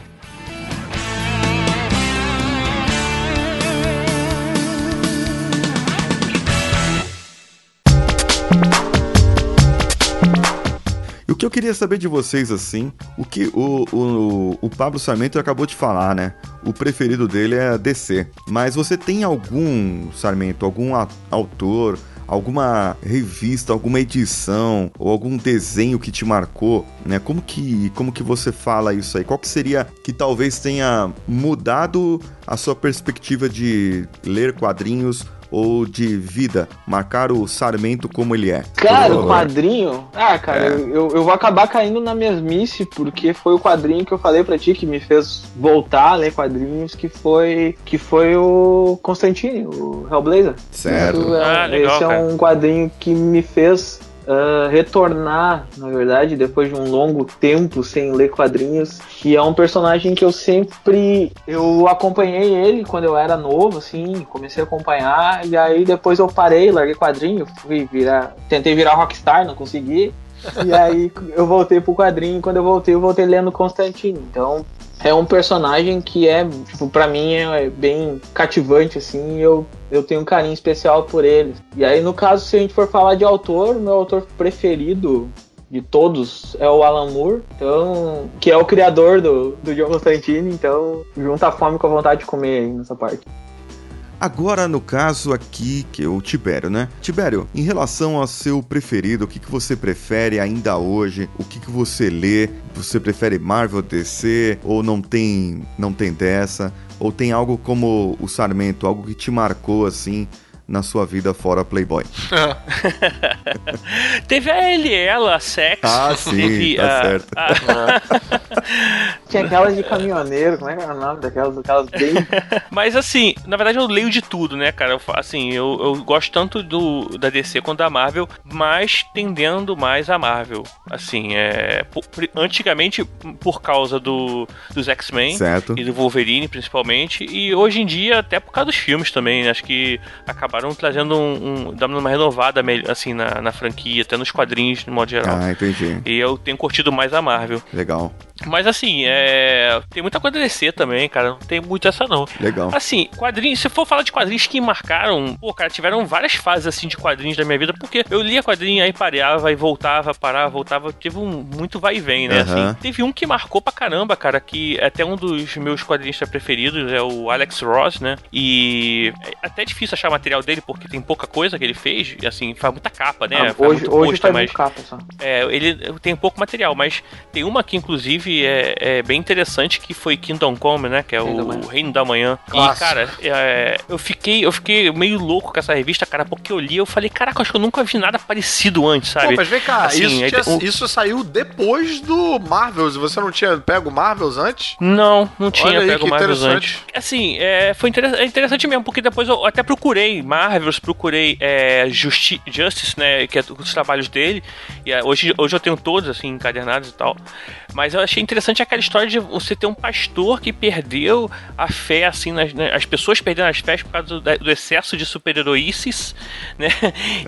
Speaker 2: E o que eu queria saber de vocês, assim, o que o, o, o Pablo Sarmento acabou de falar, né? O preferido dele é DC. Mas você tem algum, Sarmento, algum autor, alguma revista, alguma edição ou algum desenho que te marcou, né? Como que, como que você fala isso aí? Qual que seria que talvez tenha mudado a sua perspectiva de ler quadrinhos ou de vida? Marcar o Sarmento como ele é?
Speaker 3: Cara, o quadrinho. Ah, cara, é. eu, eu vou acabar caindo na mesmice, porque foi o quadrinho que eu falei para ti que me fez voltar a ler quadrinhos, que foi que foi o Constantine, o Hellblazer.
Speaker 2: Certo.
Speaker 3: É, ah, legal, esse é cara. um quadrinho que me fez uh, retornar, na verdade, depois de um longo tempo sem ler quadrinhos, que é um personagem que eu sempre eu acompanhei ele quando eu era novo, assim, comecei a acompanhar e aí depois eu parei, larguei quadrinho, fui virar, tentei virar rockstar, não consegui. E aí eu voltei pro quadrinho, e quando eu voltei, eu voltei lendo Constantine. Então, é um personagem que é, tipo, pra mim é bem cativante, assim, eu, eu tenho um carinho especial por ele. E aí, no caso, se a gente for falar de autor, meu autor preferido de todos é o Alan Moore, então, que é o criador do, do John Constantine, então junta a fome com a vontade de comer aí nessa parte.
Speaker 2: Agora, no caso aqui, que é o Tibério, né? Tibério, em relação ao seu preferido, o que, que você prefere ainda hoje? O que, que você lê? Você prefere Marvel, DC? Ou não tem, não tem dessa? Ou tem algo como o Sarmento, algo que te marcou assim? Na sua vida fora Playboy? (laughs)
Speaker 5: teve a ele, ela, sexo.
Speaker 2: Ah, sim,
Speaker 5: teve
Speaker 2: tá a, certo.
Speaker 5: A, (laughs)
Speaker 3: Tinha aquelas de caminhoneiro, como é que era o nome daquelas? Aquelas bem. (laughs)
Speaker 5: Mas assim, na verdade eu leio de tudo, né, cara? Eu, assim, eu, eu gosto tanto do da DC quanto da Marvel, mas tendendo mais a Marvel. Assim, é. por- antigamente, por causa do, dos X-Men
Speaker 2: Certo.
Speaker 5: e do Wolverine, principalmente, e hoje em dia, até por causa dos filmes também, né? acho que acabaram trazendo um. um dando uma renovada assim na, na franquia, até nos quadrinhos, no modo geral.
Speaker 2: Ah, entendi.
Speaker 5: E eu tenho curtido mais a Marvel.
Speaker 2: Legal,
Speaker 5: Mas assim, é. Tem muita coisa DC também, cara. Não tem muito essa não.
Speaker 2: legal.
Speaker 5: Assim, quadrinhos, se for falar de quadrinhos que marcaram, pô, cara, tiveram várias fases assim de quadrinhos da minha vida, porque eu lia quadrinho aí pareava e voltava, parava, voltava, teve um muito vai e vem, né?
Speaker 2: Aham.
Speaker 5: Assim, teve um que marcou pra caramba, cara, que é até um dos meus quadrinistas preferidos é o Alex Ross, né? E é até difícil achar material dele porque tem pouca coisa que ele fez, e assim, faz muita capa, né?
Speaker 3: Ah,
Speaker 5: faz
Speaker 3: hoje
Speaker 5: muito
Speaker 3: hoje
Speaker 5: pôster,
Speaker 3: faz
Speaker 5: mas
Speaker 3: muito capa só.
Speaker 5: é, ele tem pouco material, mas tem uma que inclusive é, é bem interessante que foi Kingdom Come, né? Que é
Speaker 3: Reino
Speaker 5: o. Reino da Manhã.
Speaker 1: Clássico.
Speaker 5: E cara, é, eu fiquei eu fiquei meio louco com essa revista, cara, porque eu li, eu falei, caraca, acho que eu nunca vi nada parecido antes, sabe?
Speaker 1: Pô, mas vem cá,
Speaker 5: Assim,
Speaker 1: isso,
Speaker 5: é-
Speaker 1: tinha-
Speaker 5: o-
Speaker 1: isso saiu depois do Marvels. Você não tinha pego Marvels antes?
Speaker 5: Não, não tinha
Speaker 1: Olha aí,
Speaker 5: pego
Speaker 1: que
Speaker 5: Marvels
Speaker 1: interessante.
Speaker 5: antes. Assim, é, foi inter- é interessante mesmo, porque depois eu até procurei Marvels, procurei é, Justi Justice, né, que é os trabalhos dele, e é, hoje, hoje eu tenho todos, assim, encadernados e tal. Mas eu achei interessante aquela história de você ter um pastor que perdeu a fé, assim, nas, né, as pessoas perdendo as fés por causa do, do excesso de super-heroices, (laughs) né,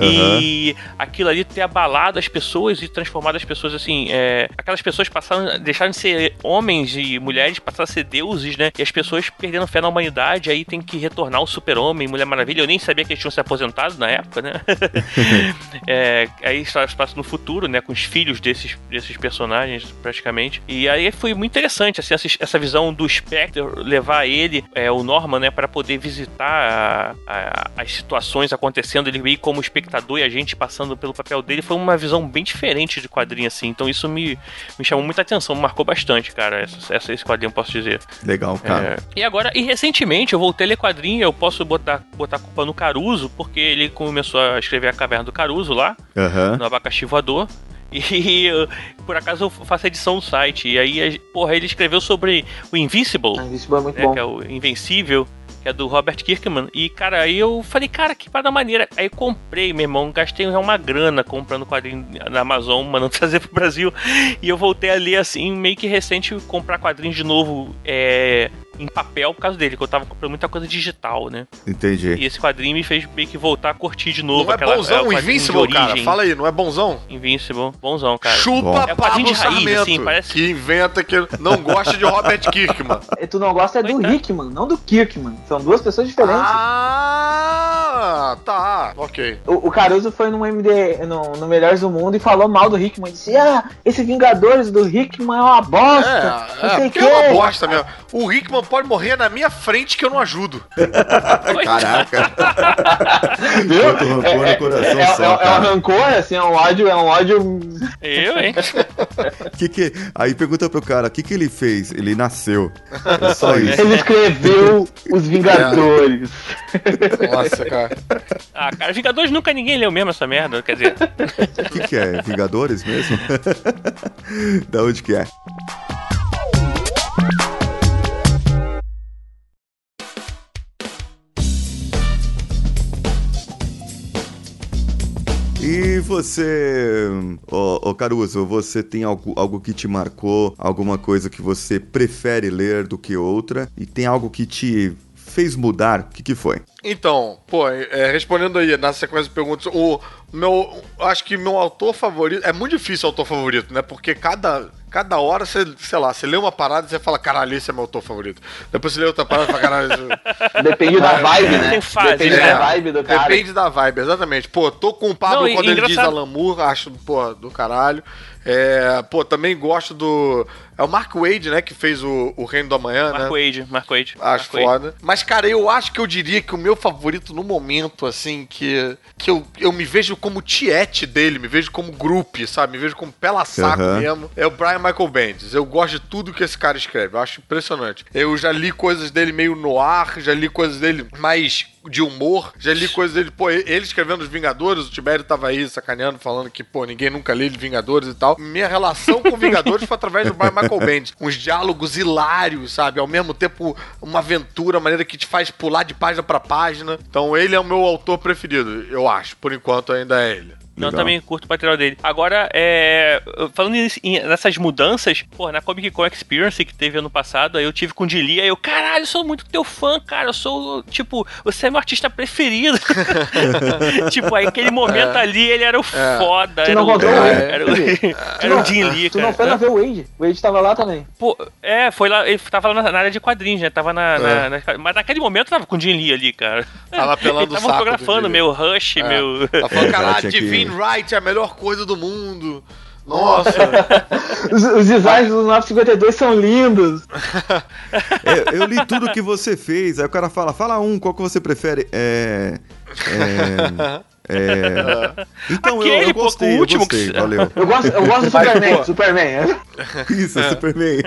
Speaker 5: e aquilo ali ter abalado as pessoas e transformado as pessoas, assim, é, aquelas pessoas passaram, deixaram de ser homens e mulheres, passaram a ser deuses, né, e as pessoas perdendo fé na humanidade, aí tem que retornar o super-homem, Mulher Maravilha, eu nem sabia que eles tinham se aposentado na época, né, (laughs) é, aí a história se passa no futuro, né, com os filhos desses, desses personagens, praticamente. E aí foi muito interessante, assim, essa, essa visão do Spectre, levar ele, é, o Norman, né, para poder visitar a- a- as situações acontecendo, ele meio como espectador e a gente passando pelo papel dele, foi uma visão bem diferente de quadrinho, assim. Então isso me, me chamou muita atenção, me marcou bastante, cara, essa, essa- esse quadrinho, posso dizer.
Speaker 2: Legal, cara.
Speaker 5: É, E agora, e recentemente eu voltei a ler quadrinho, eu posso botar, botar a culpa no Caruso, porque ele começou a escrever a Caverna do Caruso lá,
Speaker 2: Aham.
Speaker 5: no Abacaxi Voador. (laughs) E eu, por acaso eu faço edição do site. E aí, porra, ele escreveu sobre o Invincible,
Speaker 3: Ah, Isso é muito
Speaker 5: né,
Speaker 3: bom.
Speaker 5: que é o Invencível, que é do Robert Kirkman. E, cara, aí eu falei, cara, que parada maneira. Aí eu comprei, meu irmão, gastei uma grana comprando quadrinho na Amazon, mandando (laughs) trazer pro Brasil. E eu voltei a ler, assim, meio que recente, comprar quadrinhos de novo é, em papel por causa dele, que eu tava comprando muita coisa digital, né?
Speaker 2: Entendi.
Speaker 5: E esse quadrinho me fez meio que voltar a curtir de novo
Speaker 1: não é
Speaker 5: aquela
Speaker 1: bonzão
Speaker 5: é,
Speaker 1: o
Speaker 5: quadrinho de
Speaker 1: Invincible, cara? Fala aí, não é bonzão?
Speaker 5: Invincible, bonzão, cara.
Speaker 2: Bom.
Speaker 1: Chupa
Speaker 5: É quadrinho
Speaker 1: Pablo
Speaker 5: de raiz,
Speaker 1: Sarmento,
Speaker 5: assim, parece-
Speaker 1: que inventa que não gosta de Robert Kirkman.
Speaker 3: E (laughs) Tu não gosta é do
Speaker 5: Coitado.
Speaker 3: Hickman, não do Kirkman. São duas pessoas diferentes.
Speaker 1: Ah, tá, ok.
Speaker 3: O, o Caruso foi no MD, no, no Melhores do Mundo e falou mal do Hickman. Disse: Ah, esse Vingadores do Hickman é uma bosta.
Speaker 1: É,
Speaker 3: não
Speaker 1: é
Speaker 3: sei o
Speaker 1: porque
Speaker 3: quê.
Speaker 1: é uma bosta mesmo. O Hickman pode morrer na minha frente que eu não ajudo. (laughs)
Speaker 2: Caraca. Rancor
Speaker 3: É,
Speaker 2: no coração
Speaker 3: é,
Speaker 2: só,
Speaker 3: é, é um rancor, assim, é um ódio, é um ódio.
Speaker 5: Eu, hein? (laughs)
Speaker 2: Que que... Aí pergunta pro cara, o que, que ele fez? Ele nasceu. É só isso.
Speaker 3: Ele escreveu Os Vingadores.
Speaker 1: Nossa, cara.
Speaker 5: Ah, cara, Vingadores nunca ninguém leu mesmo essa merda, quer dizer.
Speaker 2: O que, que é? Vingadores mesmo? (laughs) da onde que é? E você, ô, ô Caruso, você tem algo, algo que te marcou, alguma coisa que você prefere ler do que outra? E tem algo que te fez mudar? O que, que foi?
Speaker 1: Então, pô, é, respondendo aí na sequência de perguntas, o meu. Acho que meu autor favorito. É muito difícil o autor favorito, né? Porque cada. Cada hora você, sei lá, você lê uma parada e você fala, caralho, esse é meu autor favorito. Depois você lê outra parada e fala, caralho, isso... (laughs)
Speaker 3: Depende da vibe, né?
Speaker 5: Tem fase,
Speaker 3: Depende
Speaker 5: né?
Speaker 3: da vibe do cara.
Speaker 1: Depende da vibe, exatamente. Pô, tô com o Pablo
Speaker 5: Não, e-
Speaker 1: quando ele diz
Speaker 5: engraçado-
Speaker 1: Alan Moore, acho, pô, do caralho. É, pô, também gosto do. É o Mark Wade, né, que fez o, o Reino do Amanhã,
Speaker 5: Marco
Speaker 1: né?
Speaker 5: Wade, Marco Wade.
Speaker 1: Acho
Speaker 5: Wade.
Speaker 1: foda. Mas, cara, eu acho que eu diria que o meu meu favorito no momento, assim, que, que eu, eu me vejo como tiete dele, me vejo como grupo, sabe? Me vejo como pela saco
Speaker 2: Aham.
Speaker 1: mesmo. É o Brian Michael Bendis. Eu gosto de tudo que esse cara escreve. Eu acho impressionante. Eu já li coisas dele meio no ar, já li coisas dele mais de humor, já li coisas dele, pô, ele escrevendo os Vingadores, o Tibério tava aí sacaneando, falando que, pô, ninguém nunca lê de Vingadores e tal. Minha relação com Vingadores foi através do Michael Bendis. Uns diálogos hilários, sabe? Ao mesmo tempo, uma aventura, uma maneira que te faz pular de página pra página. Então, ele é o meu autor preferido, eu acho. Por enquanto, ainda é ele.
Speaker 5: Não,
Speaker 2: Legal.
Speaker 5: também curto o material dele. Agora, é, falando em- nessas mudanças, pô, na Comic Con Experience que teve ano passado, aí eu tive com o Dili, aí eu, caralho, eu sou muito teu fã, cara, eu sou, tipo, você é meu artista preferido. (laughs) tipo, aí aquele momento ali, ele era o foda.
Speaker 3: Tu
Speaker 5: Era
Speaker 3: não
Speaker 5: o,
Speaker 3: rodou,
Speaker 5: era,
Speaker 3: né?
Speaker 5: era o, (laughs) era o Jim Lee,
Speaker 3: Tu não foi
Speaker 5: cara.
Speaker 3: lá ver o Wade? O Wade tava lá também.
Speaker 5: Pô, é, foi lá, ele tava lá na, na área de quadrinhos, né? Tava na, na- na- Mas naquele momento tava com o Jim Lee ali, cara.
Speaker 1: Tava (laughs) pelando
Speaker 5: ele
Speaker 1: o
Speaker 5: tava
Speaker 1: saco do
Speaker 5: fotografando meu Rush,
Speaker 1: É.
Speaker 5: meu.
Speaker 1: Falou,
Speaker 2: É,
Speaker 1: caralho,
Speaker 2: que-
Speaker 1: Divine Right é a melhor coisa do mundo. Nossa. (laughs)
Speaker 3: Os, os designs dos 952 são lindos. (laughs)
Speaker 2: É, eu li tudo que você fez. Aí o cara fala, fala um, qual que você prefere? É. É. (laughs) é (laughs) então eu,
Speaker 5: Aquele,
Speaker 2: eu
Speaker 5: pô,
Speaker 2: gostei,
Speaker 5: o
Speaker 2: eu
Speaker 5: último que
Speaker 2: gostei,
Speaker 5: você-
Speaker 2: valeu.
Speaker 3: Eu gosto, eu gosto do (laughs) Superman. Superman. (laughs)
Speaker 2: Isso, é Superman.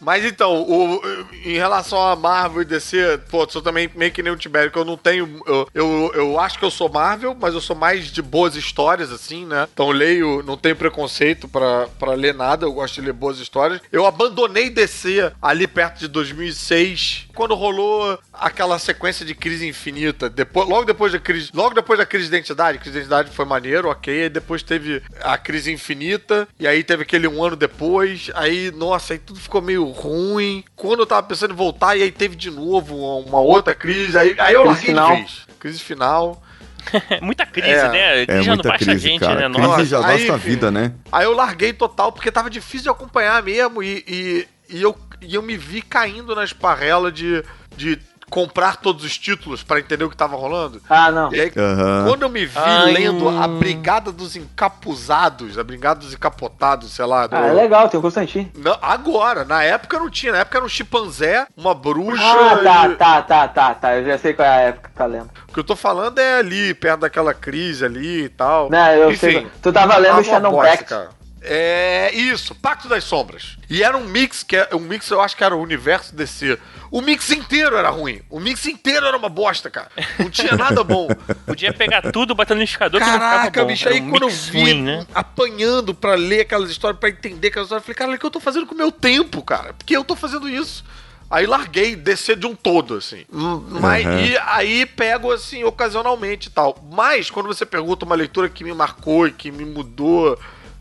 Speaker 1: Mas então, o- em relação a Marvel e DC, pô, sou também meio que nem o Tibério, que eu não tenho. Eu, eu, eu acho que eu sou Marvel, mas eu sou mais de boas histórias, assim, né? Então eu leio, não tenho preconceito pra, pra ler nada, eu gosto de ler boas histórias. Eu abandonei DC ali perto de 2006, quando rolou aquela sequência de crise infinita. Depois, logo depois da crise. Logo depois da crise de identidade, crise de identidade foi maneiro, ok. Aí depois teve a crise infinita, e aí teve aquele um ano depois. Aí, nossa, aí tudo ficou meio ruim. Quando eu tava pensando em voltar, e aí teve de novo uma, uma outra crise. Aí, aí eu
Speaker 3: Crise
Speaker 1: larguei
Speaker 3: final.
Speaker 1: de vez. Crise final. (laughs)
Speaker 5: Muita crise,
Speaker 1: É,
Speaker 5: né?
Speaker 2: É
Speaker 5: já não
Speaker 2: muita
Speaker 5: basta
Speaker 2: crise,
Speaker 5: gente,
Speaker 2: cara.
Speaker 5: né?
Speaker 2: Crise
Speaker 5: Nossa.
Speaker 2: já
Speaker 1: Aí,
Speaker 2: a vida, né?
Speaker 1: Aí eu larguei total, porque tava difícil de acompanhar mesmo. E, e, e eu, e eu me vi caindo na esparrela de, de comprar todos os títulos pra entender o que tava rolando.
Speaker 3: Ah, não.
Speaker 1: E aí,
Speaker 2: Aham.
Speaker 1: quando eu me vi
Speaker 5: Ai,
Speaker 1: lendo
Speaker 5: hum.
Speaker 1: a Brigada dos Encapuzados, a Brigada dos Encapotados, sei lá. do-
Speaker 3: Ah, é legal, tem o Constantine.
Speaker 1: Não, agora, na época não tinha. Na época era um chimpanzé, uma bruxa.
Speaker 3: Ah, tá,
Speaker 1: e-
Speaker 3: tá, tá, tá, tá. Eu já sei qual é a época que tá lendo.
Speaker 1: O que eu tô falando é ali, perto daquela crise ali e tal.
Speaker 3: Não, eu
Speaker 1: Enfim,
Speaker 3: sei. Tu tava lendo o
Speaker 1: bosta,
Speaker 3: Pact.
Speaker 1: cara. É isso, Pacto das Sombras. E era um mix que é um mix, eu acho que era o universo DC. O mix inteiro era ruim. O mix inteiro era uma bosta, cara. Não tinha (laughs) nada bom.
Speaker 5: Podia pegar tudo, botar no liquidificador que não ficava
Speaker 1: Caraca,
Speaker 5: bom.
Speaker 1: bicho, aí
Speaker 5: um
Speaker 1: quando eu vi
Speaker 5: ruim, né?
Speaker 1: apanhando pra ler aquelas histórias, pra entender aquelas histórias, eu falei, cara, o que eu tô fazendo com o meu tempo, cara? Por que eu tô fazendo isso? Aí larguei, descer de um todo, assim. Hum, Mas,
Speaker 2: Uhum.
Speaker 1: E aí pego, assim, ocasionalmente e tal. Mas, quando você pergunta uma leitura que me marcou e que me mudou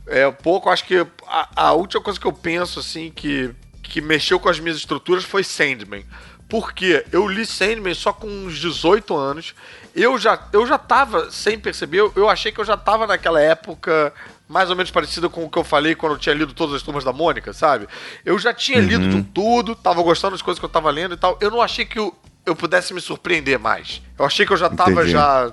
Speaker 1: é, um pouco, acho que a, a última coisa que eu penso, assim, que, que mexeu com as minhas estruturas foi Sandman. Porque eu li Sandman só com uns 18 anos. Eu já, eu já tava, sem perceber, eu, eu achei que eu já tava naquela época mais ou menos parecida com o que eu falei quando eu tinha lido todas as turmas da Mônica, sabe? Eu já tinha lido de tudo, tava gostando das coisas que eu tava lendo e tal. Eu não achei que eu, eu pudesse me surpreender mais. Eu achei que eu já tava
Speaker 2: Entendi.
Speaker 1: já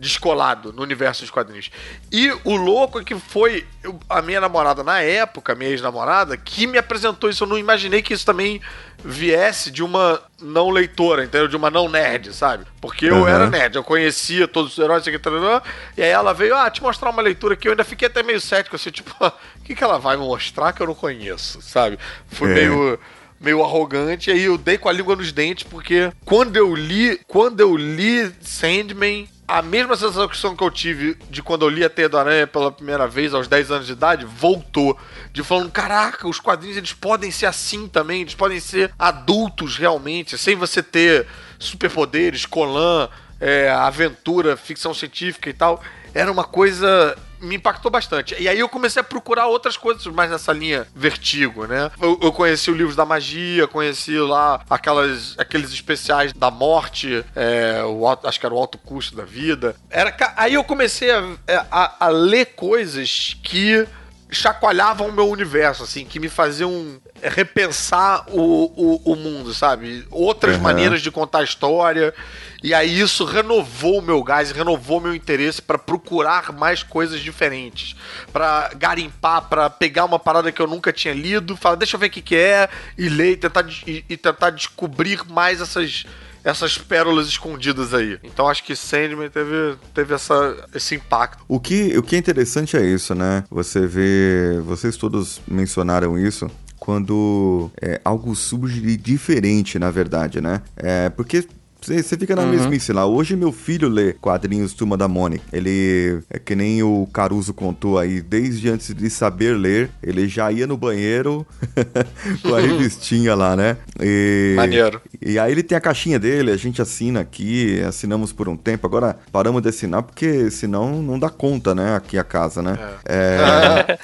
Speaker 1: descolado no universo dos quadrinhos. E o louco é que foi a minha namorada na época, minha ex-namorada, que me apresentou isso. Eu não imaginei que isso também viesse de uma não leitora, entendeu? De uma não nerd, sabe? Porque eu
Speaker 2: Uhum.
Speaker 1: era nerd, eu conhecia todos os heróis, tarará, e aí ela veio, ah, te mostrar uma leitura que eu ainda fiquei até meio cético, assim, tipo, (laughs) o que, que ela vai me mostrar que eu não conheço, sabe? Foi
Speaker 2: É.
Speaker 1: meio meio arrogante, e aí eu dei com a língua nos dentes, porque quando eu li, quando eu li Sandman, a mesma sensação que eu tive de quando eu li a Teia do Aranha pela primeira vez aos 10 anos de idade, voltou. De falando, caraca, os quadrinhos eles podem ser assim também, eles podem ser adultos realmente, sem você ter superpoderes, colan, é, aventura, ficção científica e tal. Era uma coisa me impactou bastante. E aí eu comecei a procurar outras coisas mais nessa linha vertigo, né? Eu, eu conheci o livros da magia, conheci lá aquelas, aqueles especiais da morte, é, o acho que era o alto custo da vida. Era, aí eu comecei a, a- a ler coisas que chacoalhavam o meu universo, assim, que me faziam repensar o, o, o mundo, sabe? Outras
Speaker 2: Uhum.
Speaker 1: maneiras de contar a história. E aí isso renovou o meu gás, renovou o meu interesse pra procurar mais coisas diferentes, Pra garimpar, pra pegar uma parada que eu nunca tinha lido, falar, deixa eu ver o que, que é, e ler tentar, e, e tentar descobrir mais essas essas pérolas escondidas aí. Então acho que Sandman teve, teve essa, esse impacto.
Speaker 2: O que, o que é interessante é isso, né? Você vê. Vocês todos mencionaram isso quando é, algo surge diferente, na verdade, né? É, porque você fica na uhum. mesmice lá. Hoje meu filho lê quadrinhos Turma da Mônica. Ele é que nem o Caruso contou aí, desde antes de saber ler, ele já ia no banheiro (laughs) com a (laughs) revistinha lá, né?
Speaker 1: E, Maneiro.
Speaker 2: E aí ele tem a caixinha dele, a gente assina aqui, assinamos por um tempo. Agora paramos de assinar porque senão não dá conta, né? Aqui a casa, né? É.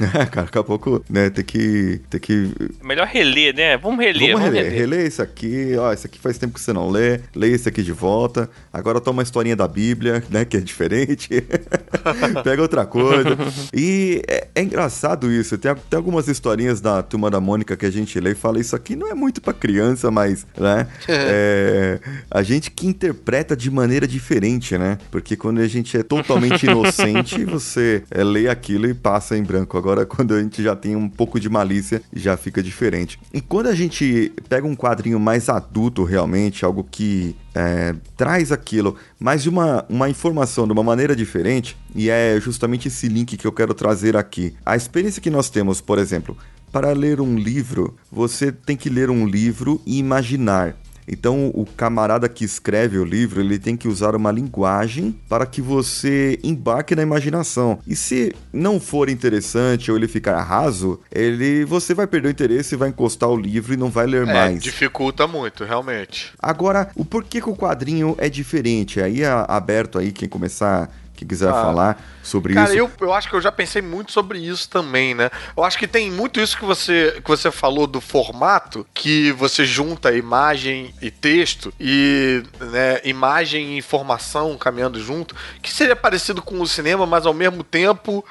Speaker 2: é... (laughs) cara, daqui a pouco, né? Tem que. Tem que...
Speaker 5: Melhor reler, né? Vamos reler.
Speaker 2: Vamos, vamos reler. reler. Isso aqui, ó. Isso aqui faz tempo que você não lê. Lê esse aqui de volta. Agora toma uma historinha da Bíblia, né? Que é diferente. (laughs) Pega outra coisa. E é, é engraçado isso. Tem, tem, algumas historinhas da Turma da Mônica que a gente lê e fala: Isso aqui não é muito pra criança, mas, né? (laughs) É, a gente que interpreta de maneira diferente, né? Porque quando a gente é totalmente inocente, (laughs) você é, lê aquilo e passa em branco. Agora, quando a gente já tem um pouco de malícia, já fica diferente. E quando a gente pega um quadrinho mais adulto, realmente, algo que é, traz aquilo, mas de uma, uma informação de uma maneira diferente, e é justamente esse link que eu quero trazer aqui. A experiência que nós temos, por exemplo, para ler um livro, você tem que ler um livro e imaginar. Então, o camarada que escreve o livro, ele tem que usar uma linguagem para que você embarque na imaginação. E se não for interessante ou ele ficar raso, ele você vai perder o interesse, vai encostar o livro e não vai ler é, mais.
Speaker 1: Dificulta muito, realmente.
Speaker 2: Agora, o porquê que o quadrinho é diferente? Aí é aberto aí quem começar que quiser ah, falar sobre
Speaker 1: cara,
Speaker 2: isso.
Speaker 1: Cara, eu, eu acho que eu já pensei muito sobre isso também, né? Eu acho que tem muito isso que você, que você falou do formato, que você junta imagem e texto, e né, imagem e informação caminhando junto, que seria parecido com o cinema, mas ao mesmo tempo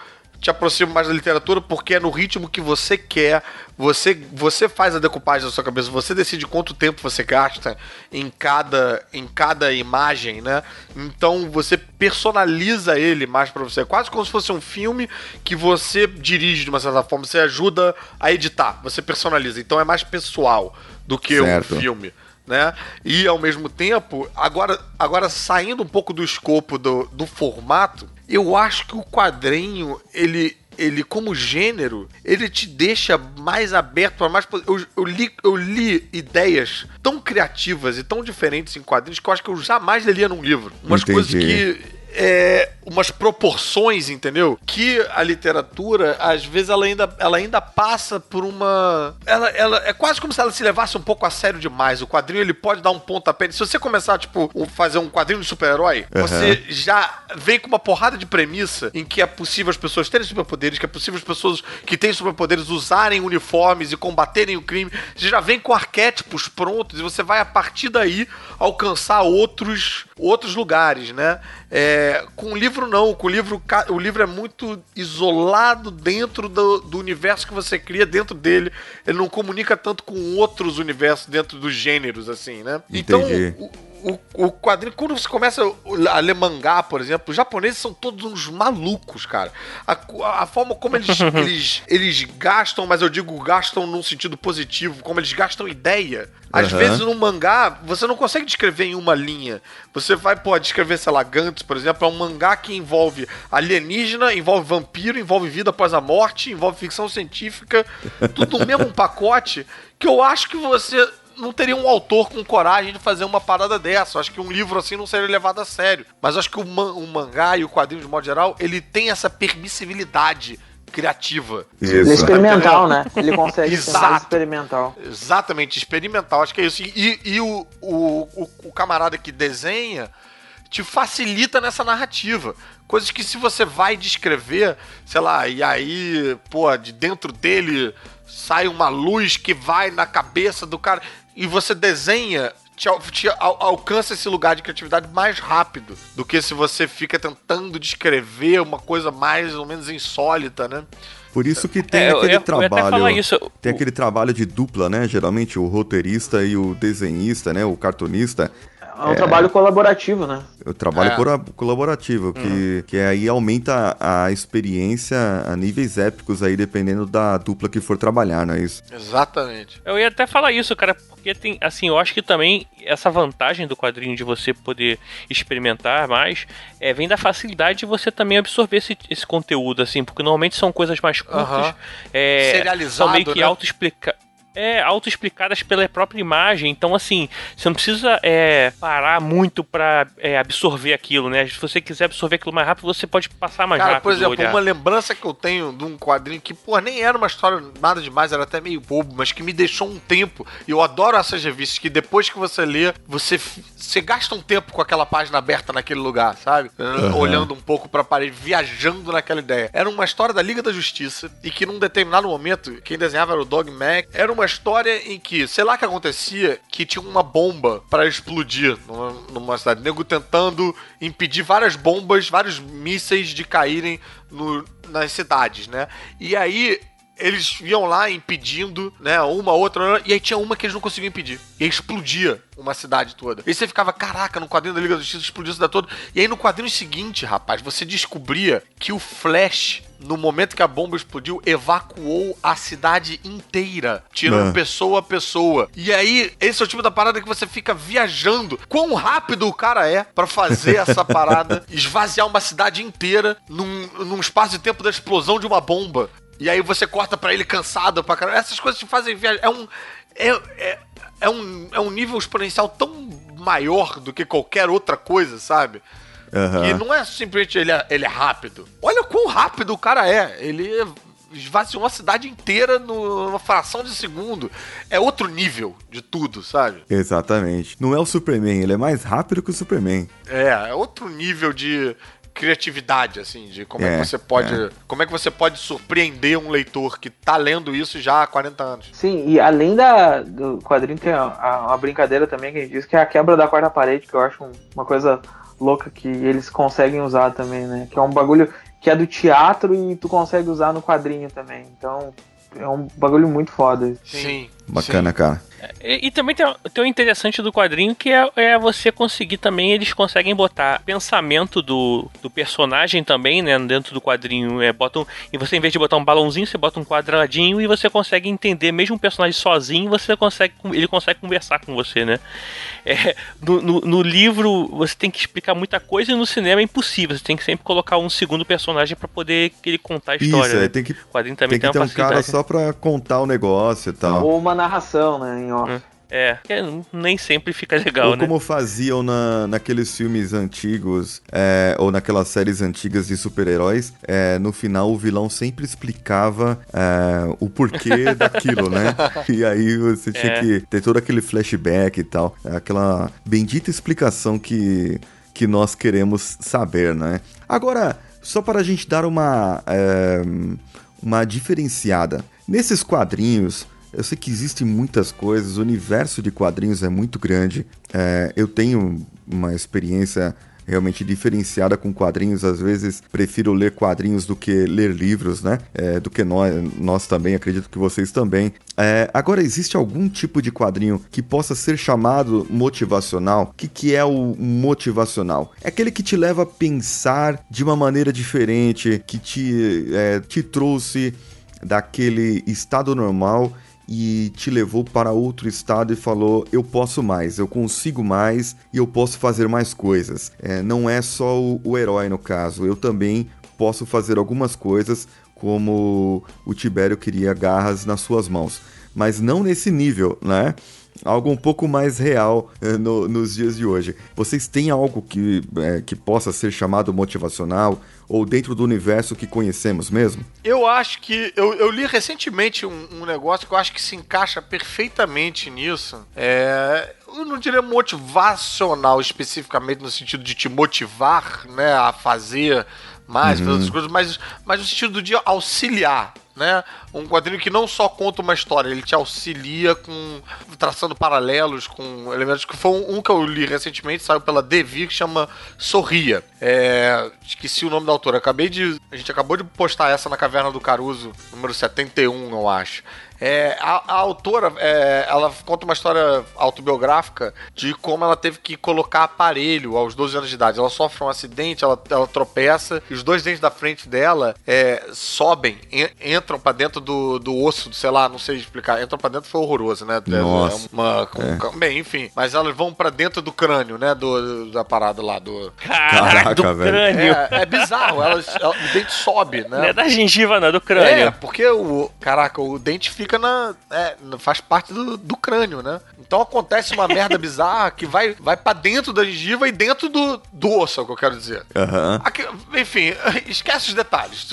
Speaker 1: te aproxima mais da literatura porque é no ritmo que você quer. Você, você faz a decupagem da sua cabeça, você decide quanto tempo você gasta em cada, em cada imagem, né? Então você personaliza ele mais para você. É quase como se fosse um filme que você dirige de uma certa forma, você ajuda a editar, você personaliza. Então é mais pessoal do que certo. um filme né? E ao mesmo tempo, agora, agora saindo um pouco do escopo do, do formato, eu acho que o quadrinho, ele ele como gênero, ele te deixa mais aberto para mais. Eu, eu, li, eu li ideias tão criativas e tão diferentes em quadrinhos que eu acho que eu jamais leria num livro. Umas Entendi. coisas que é, umas proporções, entendeu? Que a literatura, às vezes, ela ainda, ela ainda passa por uma. Ela, ela é quase como se ela se levasse um pouco a sério demais. O quadrinho ele pode dar um pontapé. Se você começar, tipo, fazer um quadrinho de super-herói, uhum. você já vem com uma porrada de premissa em que é possível as pessoas terem superpoderes, que é possível as pessoas que têm superpoderes usarem uniformes e combaterem o crime. Você já vem com arquétipos prontos e você vai, a partir daí, alcançar outros, outros lugares, né? É, com o livro não, com o livro o livro é muito isolado dentro do, do, universo que você cria dentro dele. Ele não comunica tanto com outros universos dentro dos gêneros assim, né? Então, Entendi. Então o, o quadrinho, quando você começa a ler mangá, por exemplo, os japoneses são todos uns malucos, cara. A, a forma como eles, (laughs) eles, eles gastam, mas eu digo gastam num sentido positivo, como eles gastam ideia. Às uhum. vezes no mangá, você não consegue descrever em uma linha. Você vai, pode descrever, sei lá, Gantz, por exemplo, é um mangá que envolve alienígena, envolve vampiro, envolve vida após a morte, envolve ficção científica, tudo no mesmo (laughs) pacote, que eu acho que você não teria um autor com coragem de fazer uma parada dessa. Eu acho que um livro assim não seria levado a sério. Mas acho que o, man, o mangá e o quadrinho, de modo geral, ele tem essa permissibilidade criativa.
Speaker 3: Isso. Ele é experimental, né? (laughs) Ele consegue ser mais experimental.
Speaker 1: Exatamente, experimental. Acho que é isso. E, e o, o, o, o camarada que desenha te facilita nessa narrativa. Coisas que se você vai descrever, sei lá, e aí, pô, de dentro dele sai uma luz que vai na cabeça do cara e você desenha te, te al, alcança esse lugar de criatividade mais rápido do que se você fica tentando descrever uma coisa mais ou menos insólita, né?
Speaker 2: Por isso que tem é, aquele eu, trabalho. Eu tem aquele trabalho de dupla, né? Geralmente o roteirista e o desenhista, né? O cartunista
Speaker 3: É um é, trabalho colaborativo, né?
Speaker 2: O trabalho é. colaborativo, que, uhum. que aí aumenta a experiência a níveis épicos aí, dependendo da dupla que for trabalhar, não é isso?
Speaker 1: Exatamente.
Speaker 5: Eu ia até falar isso, cara, porque tem, assim, eu acho que também essa vantagem do quadrinho de você poder experimentar mais é, vem da facilidade de você também absorver esse, esse conteúdo, assim, porque normalmente são coisas mais curtas, uhum. é, são meio que né? auto-explicadas é, auto-explicadas pela própria imagem. Então, assim, você não precisa é, parar muito pra é, absorver aquilo, né? Se você quiser absorver aquilo mais rápido, você pode passar mais Cara, rápido.
Speaker 1: Por exemplo, olhar. uma lembrança que eu tenho de um quadrinho que, pô, nem era uma história nada demais, era até meio bobo, mas que me deixou um tempo. E eu adoro essas revistas que depois que você lê, você, você gasta um tempo com aquela página aberta naquele lugar, sabe? Uhum. Olhando um pouco pra parede, viajando naquela ideia. Era uma história da Liga da Justiça e que num determinado momento, quem desenhava era o Dog Mac, era uma história em que, sei lá o que acontecia, que tinha uma bomba para explodir numa, numa cidade. Nego tentando impedir várias bombas, vários mísseis de caírem no, nas cidades, né? E aí eles iam lá impedindo, né, uma outra, e aí tinha uma que eles não conseguiam impedir. E aí explodia uma cidade toda. E você ficava, caraca, no quadrinho da Liga da Justiça explodiu a cidade toda. E aí no quadrinho seguinte, rapaz, você descobria que o Flash no momento que a bomba explodiu, evacuou a cidade inteira, tirando é. pessoa a pessoa. E aí, esse é o tipo da parada que você fica viajando. Quão rápido o cara é para fazer essa (laughs) parada, esvaziar uma cidade inteira num, num espaço de tempo da explosão de uma bomba. E aí você corta para ele cansado pra caramba. Essas coisas te fazem viajar. É um. É, é, é, um, é um nível exponencial tão maior do que qualquer outra coisa, sabe? Uhum. Que não é simplesmente ele é, ele é rápido. Olha quão rápido o cara é. Ele esvaziou a cidade inteira numa fração de segundo. É outro nível de tudo, sabe?
Speaker 2: Exatamente. Não é o Superman, ele é mais rápido que o Superman.
Speaker 1: É, é outro nível de, criatividade, assim, de como é, é que você pode. É. Como é que você pode surpreender um leitor que tá lendo isso já há 40 anos.
Speaker 3: Sim, e além da, do quadrinho tem uma brincadeira também que a gente diz que é a quebra da quarta parede, que eu acho uma coisa louca que eles conseguem usar também, né? Que é um bagulho que é do teatro e tu consegue usar no quadrinho também. Então, é um bagulho muito foda.
Speaker 1: Sim.
Speaker 2: Bacana,
Speaker 1: sim.
Speaker 2: cara.
Speaker 5: E, e, também tem, tem o interessante do quadrinho que é, é, você conseguir também, eles conseguem botar pensamento do, do personagem também, né? Dentro do quadrinho. É, botam, e você, em vez de botar um balãozinho, você bota um quadradinho e você consegue entender, mesmo um personagem sozinho, você consegue. Ele consegue conversar com você, né? É, no, no, no, livro você tem que explicar muita coisa e no cinema é impossível. Você tem que sempre colocar um segundo personagem para poder ele contar a história. Isso,
Speaker 2: é,
Speaker 5: né?
Speaker 2: tem que, o quadrinho também tem, que tem ter um cara só pra contar o negócio e tal.
Speaker 3: Ou uma narração, né? Em off.
Speaker 5: É. É, nem sempre fica legal,
Speaker 2: ou
Speaker 5: né?
Speaker 2: como faziam na, naqueles filmes antigos, é, ou naquelas séries antigas de super-heróis, é, no final o vilão sempre explicava é, o porquê (laughs) daquilo, né? E aí você tinha é. que ter todo aquele flashback e tal. Aquela bendita explicação que, que nós queremos saber, né? Agora, só para a gente dar uma, é, uma diferenciada. Nesses quadrinhos, eu sei que existem muitas coisas, o universo de quadrinhos é muito grande. É, eu tenho uma experiência realmente diferenciada com quadrinhos. Às vezes prefiro ler quadrinhos do que ler livros, né? É, do que nós, nós também, acredito que vocês também. É, agora, existe algum tipo de quadrinho que possa ser chamado motivacional? O que, que é o motivacional? É aquele que te leva a pensar de uma maneira diferente, que te, é, te trouxe daquele estado normal e te levou para outro estado e falou: Eu posso mais, eu consigo mais e eu posso fazer mais coisas. É, não é só o, o herói no caso, eu também posso fazer algumas coisas, como o Tibério queria garras nas suas mãos. Mas não nesse nível, né? Algo um pouco mais real é, no, nos dias de hoje. Vocês têm algo que, é, que possa ser chamado motivacional ou dentro do universo que conhecemos mesmo?
Speaker 1: Eu acho que. Eu, eu li recentemente um, um, negócio que eu acho que se encaixa perfeitamente nisso. É. Eu não diria motivacional especificamente no sentido de te motivar né, a fazer mais, uhum. outras coisas, mas, mas no sentido de auxiliar né? Um quadrinho que não só conta uma história, ele te auxilia com traçando paralelos com elementos que foi um, um que eu li recentemente, saiu pela Devi que chama Sorria. É, esqueci o nome da autora. Acabei de a gente acabou de postar essa na Caverna do Caruso, número 71, eu acho. É, a, a autora, é, ela conta uma história autobiográfica de como ela teve que colocar aparelho aos 12 anos de idade. Ela sofre um acidente, ela, ela tropeça, e os dois dentes da frente dela é, sobem, en, entram para dentro do, do osso, sei lá, não sei explicar. Entram para dentro foi horroroso, né?
Speaker 2: Nossa.
Speaker 1: Uma, um, bem, enfim. Mas elas vão para dentro do crânio, né? Do, da parada lá. Do...
Speaker 5: Caraca, do
Speaker 2: velho.
Speaker 5: crânio.
Speaker 1: É, é bizarro, elas, ela- o dente sobe, né?
Speaker 5: Não é da gengiva, não, é do
Speaker 1: É,
Speaker 5: crânio.
Speaker 1: porque o. Caraca, o dente fica na. é, faz parte do, do crânio, né? Então acontece uma merda (laughs) bizarra que vai, vai pra dentro da gengiva e dentro do, do osso, é o que eu quero dizer.
Speaker 2: Aham.
Speaker 1: Aqui, enfim, (laughs) esquece os detalhes.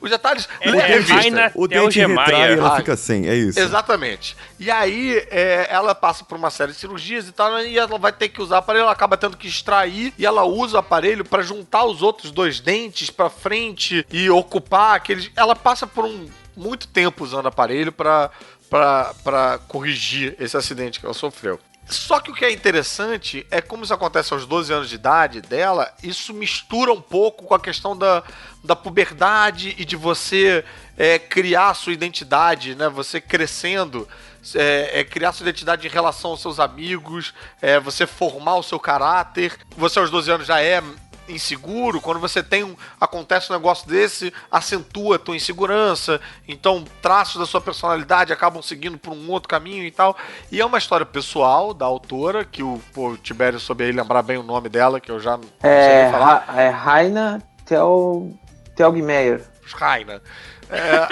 Speaker 1: Os detalhes.
Speaker 5: É,
Speaker 1: lê a
Speaker 5: é,
Speaker 1: revista.
Speaker 2: O dente
Speaker 5: Telgemeier.
Speaker 2: retrai e ela
Speaker 1: Ah,
Speaker 2: fica sem, é isso.
Speaker 1: Exatamente. E aí, é, ela passa por uma série de cirurgias e tal, e ela vai ter que usar o aparelho, ela acaba tendo que extrair, e ela usa o aparelho pra juntar os outros dois dentes pra frente e ocupar aqueles. Ela passa por um muito tempo usando o aparelho pra, pra corrigir esse acidente que ela sofreu. Só que o que é interessante é como isso acontece aos 12 anos de idade dela, isso mistura um pouco com a questão da, da puberdade e de você é, criar sua identidade, né? Você crescendo, é, é, criar sua identidade em relação aos seus amigos, é, você formar o seu caráter. Você aos 12 anos já é inseguro, quando você tem um acontece um negócio desse, acentua a tua insegurança, então traços da sua personalidade acabam seguindo por um outro caminho e tal. E é uma história pessoal da autora, que o, pô, o Tibério soube aí lembrar bem o nome dela, que eu já não sei
Speaker 3: É,
Speaker 1: nem falar.
Speaker 3: Ra- é Raina Tel, Telgmeyer.
Speaker 1: Raina. É,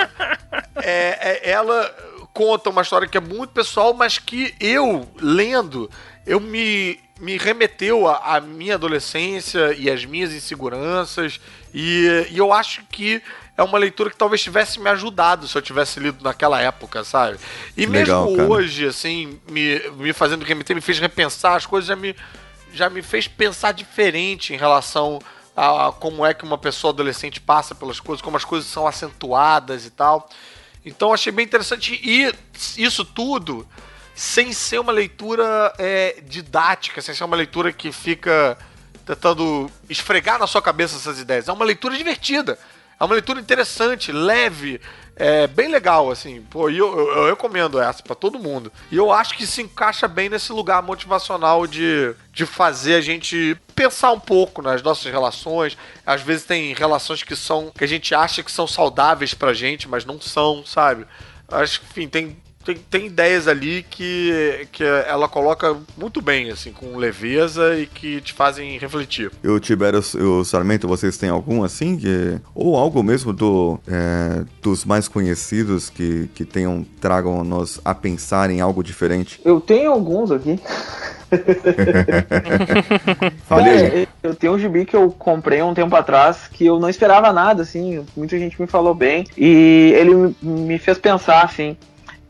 Speaker 1: (laughs) é- é- ela conta uma história que é muito pessoal, mas que eu, lendo, eu me, me remeteu à minha adolescência e às minhas inseguranças. E, e eu acho que é uma leitura que talvez tivesse me ajudado se eu tivesse lido naquela época, sabe? E
Speaker 2: Legal,
Speaker 1: mesmo
Speaker 2: cara.
Speaker 1: hoje, assim, me, me fazendo remeter, me fez repensar as coisas, já me, já me fez pensar diferente em relação a como é que uma pessoa adolescente passa pelas coisas, como as coisas são acentuadas e tal. Então achei bem interessante e isso tudo sem ser uma leitura é, didática, sem ser uma leitura que fica tentando esfregar na sua cabeça essas ideias. É uma leitura divertida. É uma leitura interessante, leve, é bem legal, assim. Pô, eu, eu, eu recomendo essa pra todo mundo. E eu acho que se encaixa bem nesse lugar motivacional de, de fazer a gente pensar um pouco nas nossas relações. Às vezes tem relações que são que a gente acha que são saudáveis pra gente, mas não são, sabe? Acho que, enfim, tem tem, tem ideias ali que, que ela coloca muito bem, assim, com leveza e que te fazem refletir.
Speaker 2: E o Tibério e o Sarmento, vocês têm algum assim? Que... Ou algo mesmo do, é, dos mais conhecidos que, que tenham, tragam-nos a pensar em algo diferente?
Speaker 3: Eu tenho alguns aqui. (laughs) É, eu tenho um gibi que eu comprei um tempo atrás que eu não esperava nada, assim. Muita gente me falou bem. E ele me fez pensar, assim,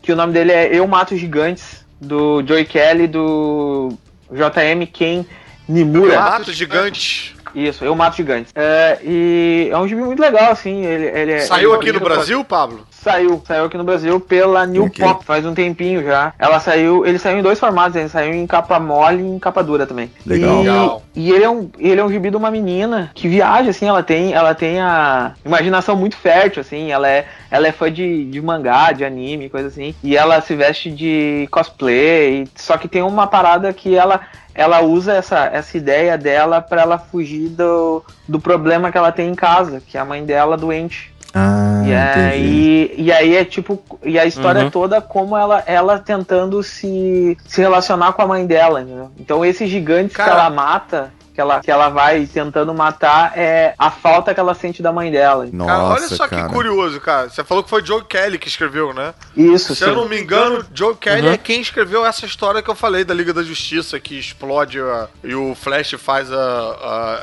Speaker 3: que o nome dele é Eu Mato Gigantes, do Joey Kelly, do JM Ken Nimura.
Speaker 1: Mato gigante.
Speaker 3: Isso, Eu Mato Gigantes. É, e é um gibi muito legal, assim. Ele, ele é-
Speaker 1: Saiu
Speaker 3: ele-
Speaker 1: aqui no Brasil, Pablo?
Speaker 3: Saiu, saiu aqui no Brasil pela New
Speaker 2: Ok.
Speaker 3: Pop, faz um tempinho já. Ela saiu, ele saiu em dois formatos, ele saiu em capa mole e em capa dura também.
Speaker 2: Legal.
Speaker 3: E,
Speaker 1: Legal.
Speaker 3: e ele é um, ele é um gibi de uma menina que viaja assim, ela tem, ela tem a imaginação muito fértil assim, ela é, ela é fã de, de mangá, de anime, coisa assim. E ela se veste de cosplay, só que tem uma parada que ela ela usa essa, essa ideia dela pra ela fugir do, do problema que ela tem em casa, que é a mãe dela doente.
Speaker 2: Ah,
Speaker 3: E
Speaker 2: entendi.
Speaker 3: aí, e aí é tipo. E a história
Speaker 5: Uhum.
Speaker 3: toda como ela, ela tentando se, se relacionar com a mãe dela, entendeu? Então esses gigantes
Speaker 1: Cara-
Speaker 3: que ela mata, que ela, que ela vai tentando matar, é a falta que ela sente da mãe dela.
Speaker 2: Nossa,
Speaker 1: Cara, olha só
Speaker 2: cara.
Speaker 1: que curioso, cara. Você falou que foi Joe Kelly que escreveu, né?
Speaker 3: Isso,
Speaker 1: Se eu
Speaker 3: sim.
Speaker 1: não me engano, Joe Kelly
Speaker 5: Uhum.
Speaker 1: é quem escreveu essa história que eu falei da Liga da Justiça, que explode a- e o Flash faz a, a,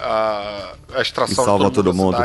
Speaker 1: a, a extração
Speaker 2: E salva
Speaker 1: todo
Speaker 2: todo
Speaker 1: mundo.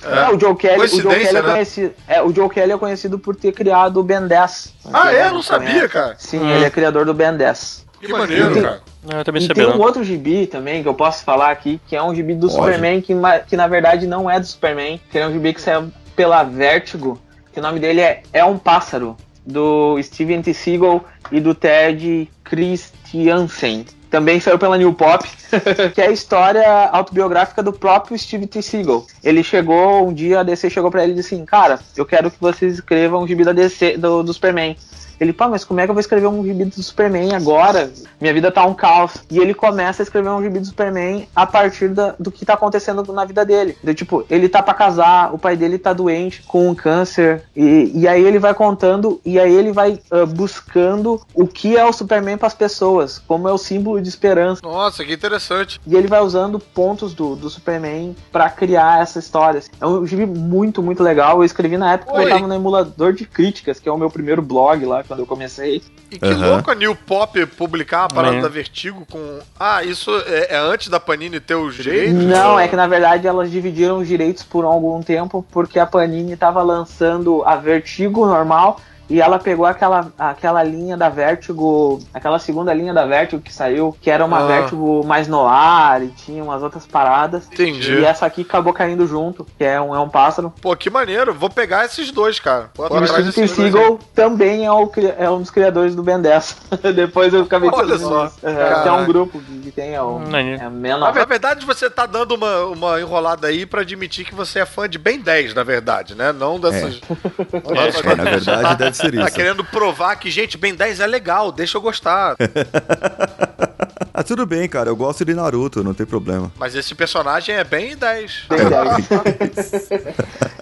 Speaker 1: Cidade.
Speaker 3: É, o Joe Kelly, o Joe Kelly é,
Speaker 1: né?
Speaker 3: conhecido, é, o Joe Kelly é conhecido por ter criado o Ben 10.
Speaker 1: Ah, é?
Speaker 3: Quem
Speaker 1: Não sabia, cara.
Speaker 3: Sim,
Speaker 5: Hum.
Speaker 3: ele é criador do Ben 10.
Speaker 1: Que maneiro,
Speaker 3: Tem-
Speaker 1: cara.
Speaker 5: Eu também sabia.
Speaker 3: tem um outro gibi também que eu posso falar aqui, que é um gibi do
Speaker 2: Pode.
Speaker 3: Superman, que, que na verdade não é do Superman, que é um gibi que saiu pela Vertigo, que o nome dele é É um Pássaro, do Steven T. Seagal e do Ted Christiansen. Também saiu pela New Pop, (laughs) que é a história autobiográfica do próprio Steve T. Seagal. Ele chegou, um dia a DC chegou para ele e disse assim, cara, eu quero que vocês escrevam um gibi da DC, do, do Superman. Ele, pá, mas como é que eu vou escrever um gibi do Superman agora? Minha vida tá um caos. E ele começa a escrever um gibi do Superman a partir da, do que tá acontecendo na vida dele. Então, tipo, ele tá para casar, o pai dele tá doente com um câncer, e, e aí ele vai contando, e aí ele vai uh, buscando o que é o Superman para as pessoas, como é o símbolo de esperança.
Speaker 1: Nossa, que interessante.
Speaker 3: E ele vai usando pontos do, do Superman para criar essa história. É um gibi muito, muito legal. Eu escrevi na época Oi. que eu tava no emulador de críticas, que é o meu primeiro blog lá, quando eu comecei.
Speaker 1: E que uhum. louco a New Pop publicar a parada é. da Vertigo com. Ah, isso é, é, antes da Panini ter os direitos?
Speaker 3: Não, é que na verdade elas dividiram os direitos por algum tempo, porque a Panini estava lançando a Vertigo normal e ela pegou aquela, aquela linha da Vertigo, aquela segunda linha da Vertigo que saiu, que era uma ah. Vertigo mais no ar e tinha umas outras paradas.
Speaker 1: Entendi.
Speaker 3: E essa aqui acabou caindo junto, que é um, é um pássaro.
Speaker 1: Pô, que maneiro. Vou pegar esses dois, cara.
Speaker 3: Vou o Steve Seagal também é, o, é um dos criadores do Ben 10. (laughs) Depois eu acabei
Speaker 1: Olha só.
Speaker 3: É, que é um grupo que tem é, um, é
Speaker 1: menor. Na verdade, você tá dando uma, uma enrolada aí pra admitir que você é fã de Ben 10, na verdade, né? Não dessas.
Speaker 2: É. (laughs) é na verdade, deve (laughs) ser isso. Tá
Speaker 1: querendo provar que, gente, Ben 10 é legal, deixa eu gostar. (laughs)
Speaker 2: ah, tudo bem, cara. Eu gosto de Naruto, não tem problema.
Speaker 1: Mas esse personagem é bem 10.
Speaker 3: Bem 10.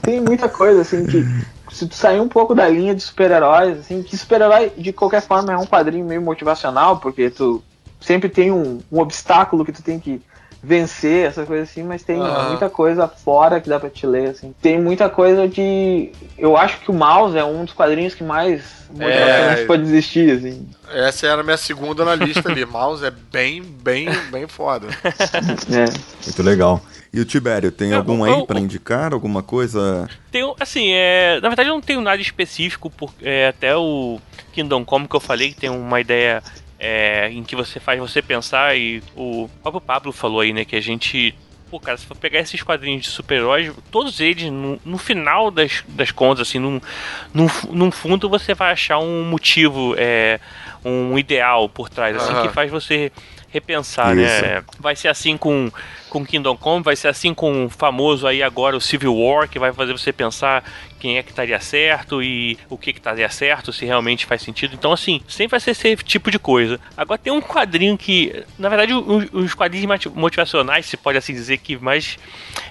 Speaker 3: tem muita coisa, assim, que se tu sair um pouco da linha de super-heróis, assim, que super-herói, de qualquer forma, é um quadrinho meio motivacional, porque tu sempre tem um, um obstáculo que tu tem que vencer, essa coisa assim, mas tem uhum. muita coisa fora que dá pra te ler, assim. Tem muita coisa de. Eu acho que o Mouse é um dos quadrinhos que mais é, pode existir, assim.
Speaker 1: Essa era a minha segunda na lista ali. Mouse é bem, bem, bem foda.
Speaker 2: É. Muito legal. E o Tibério, tem eu, algum aí para indicar? Alguma coisa?
Speaker 5: Tenho, assim, é, na verdade eu não tenho nada específico, porque é, até o Kingdom Come que eu falei, que tem uma ideia é, em que você faz você pensar, e o próprio Pablo falou aí, né, que a gente pô, cara, se for pegar esses quadrinhos de super-heróis, todos eles, no, no, final das, das contas, assim, num, num, num, fundo você vai achar um motivo, é, um ideal por trás, assim, que faz você repensar, né? Isso. né? Vai ser assim com, com Kingdom Come, vai ser assim com o famoso aí agora o Civil War, que vai fazer você pensar quem é que estaria certo e o que que estaria certo, se realmente faz sentido. Então, assim, sempre vai ser esse tipo de coisa. Agora tem um quadrinho que, na verdade, os, os quadrinhos motivacionais, se pode assim dizer, que mais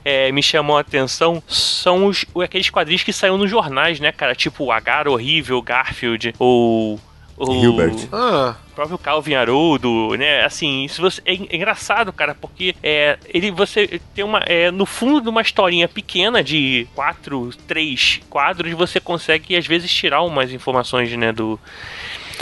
Speaker 5: é, me chamam a atenção são os, aqueles quadrinhos que saíram nos jornais, né, cara? Tipo o Agar Horrível, Garfield, ou o
Speaker 2: Hilbert.
Speaker 5: Ah. próprio Calvin Haroldo, né? Assim, isso você, é, é, engraçado, cara, porque é, ele você tem uma é, no fundo de uma historinha pequena de quatro, três quadros, você consegue às vezes tirar umas informações, né, do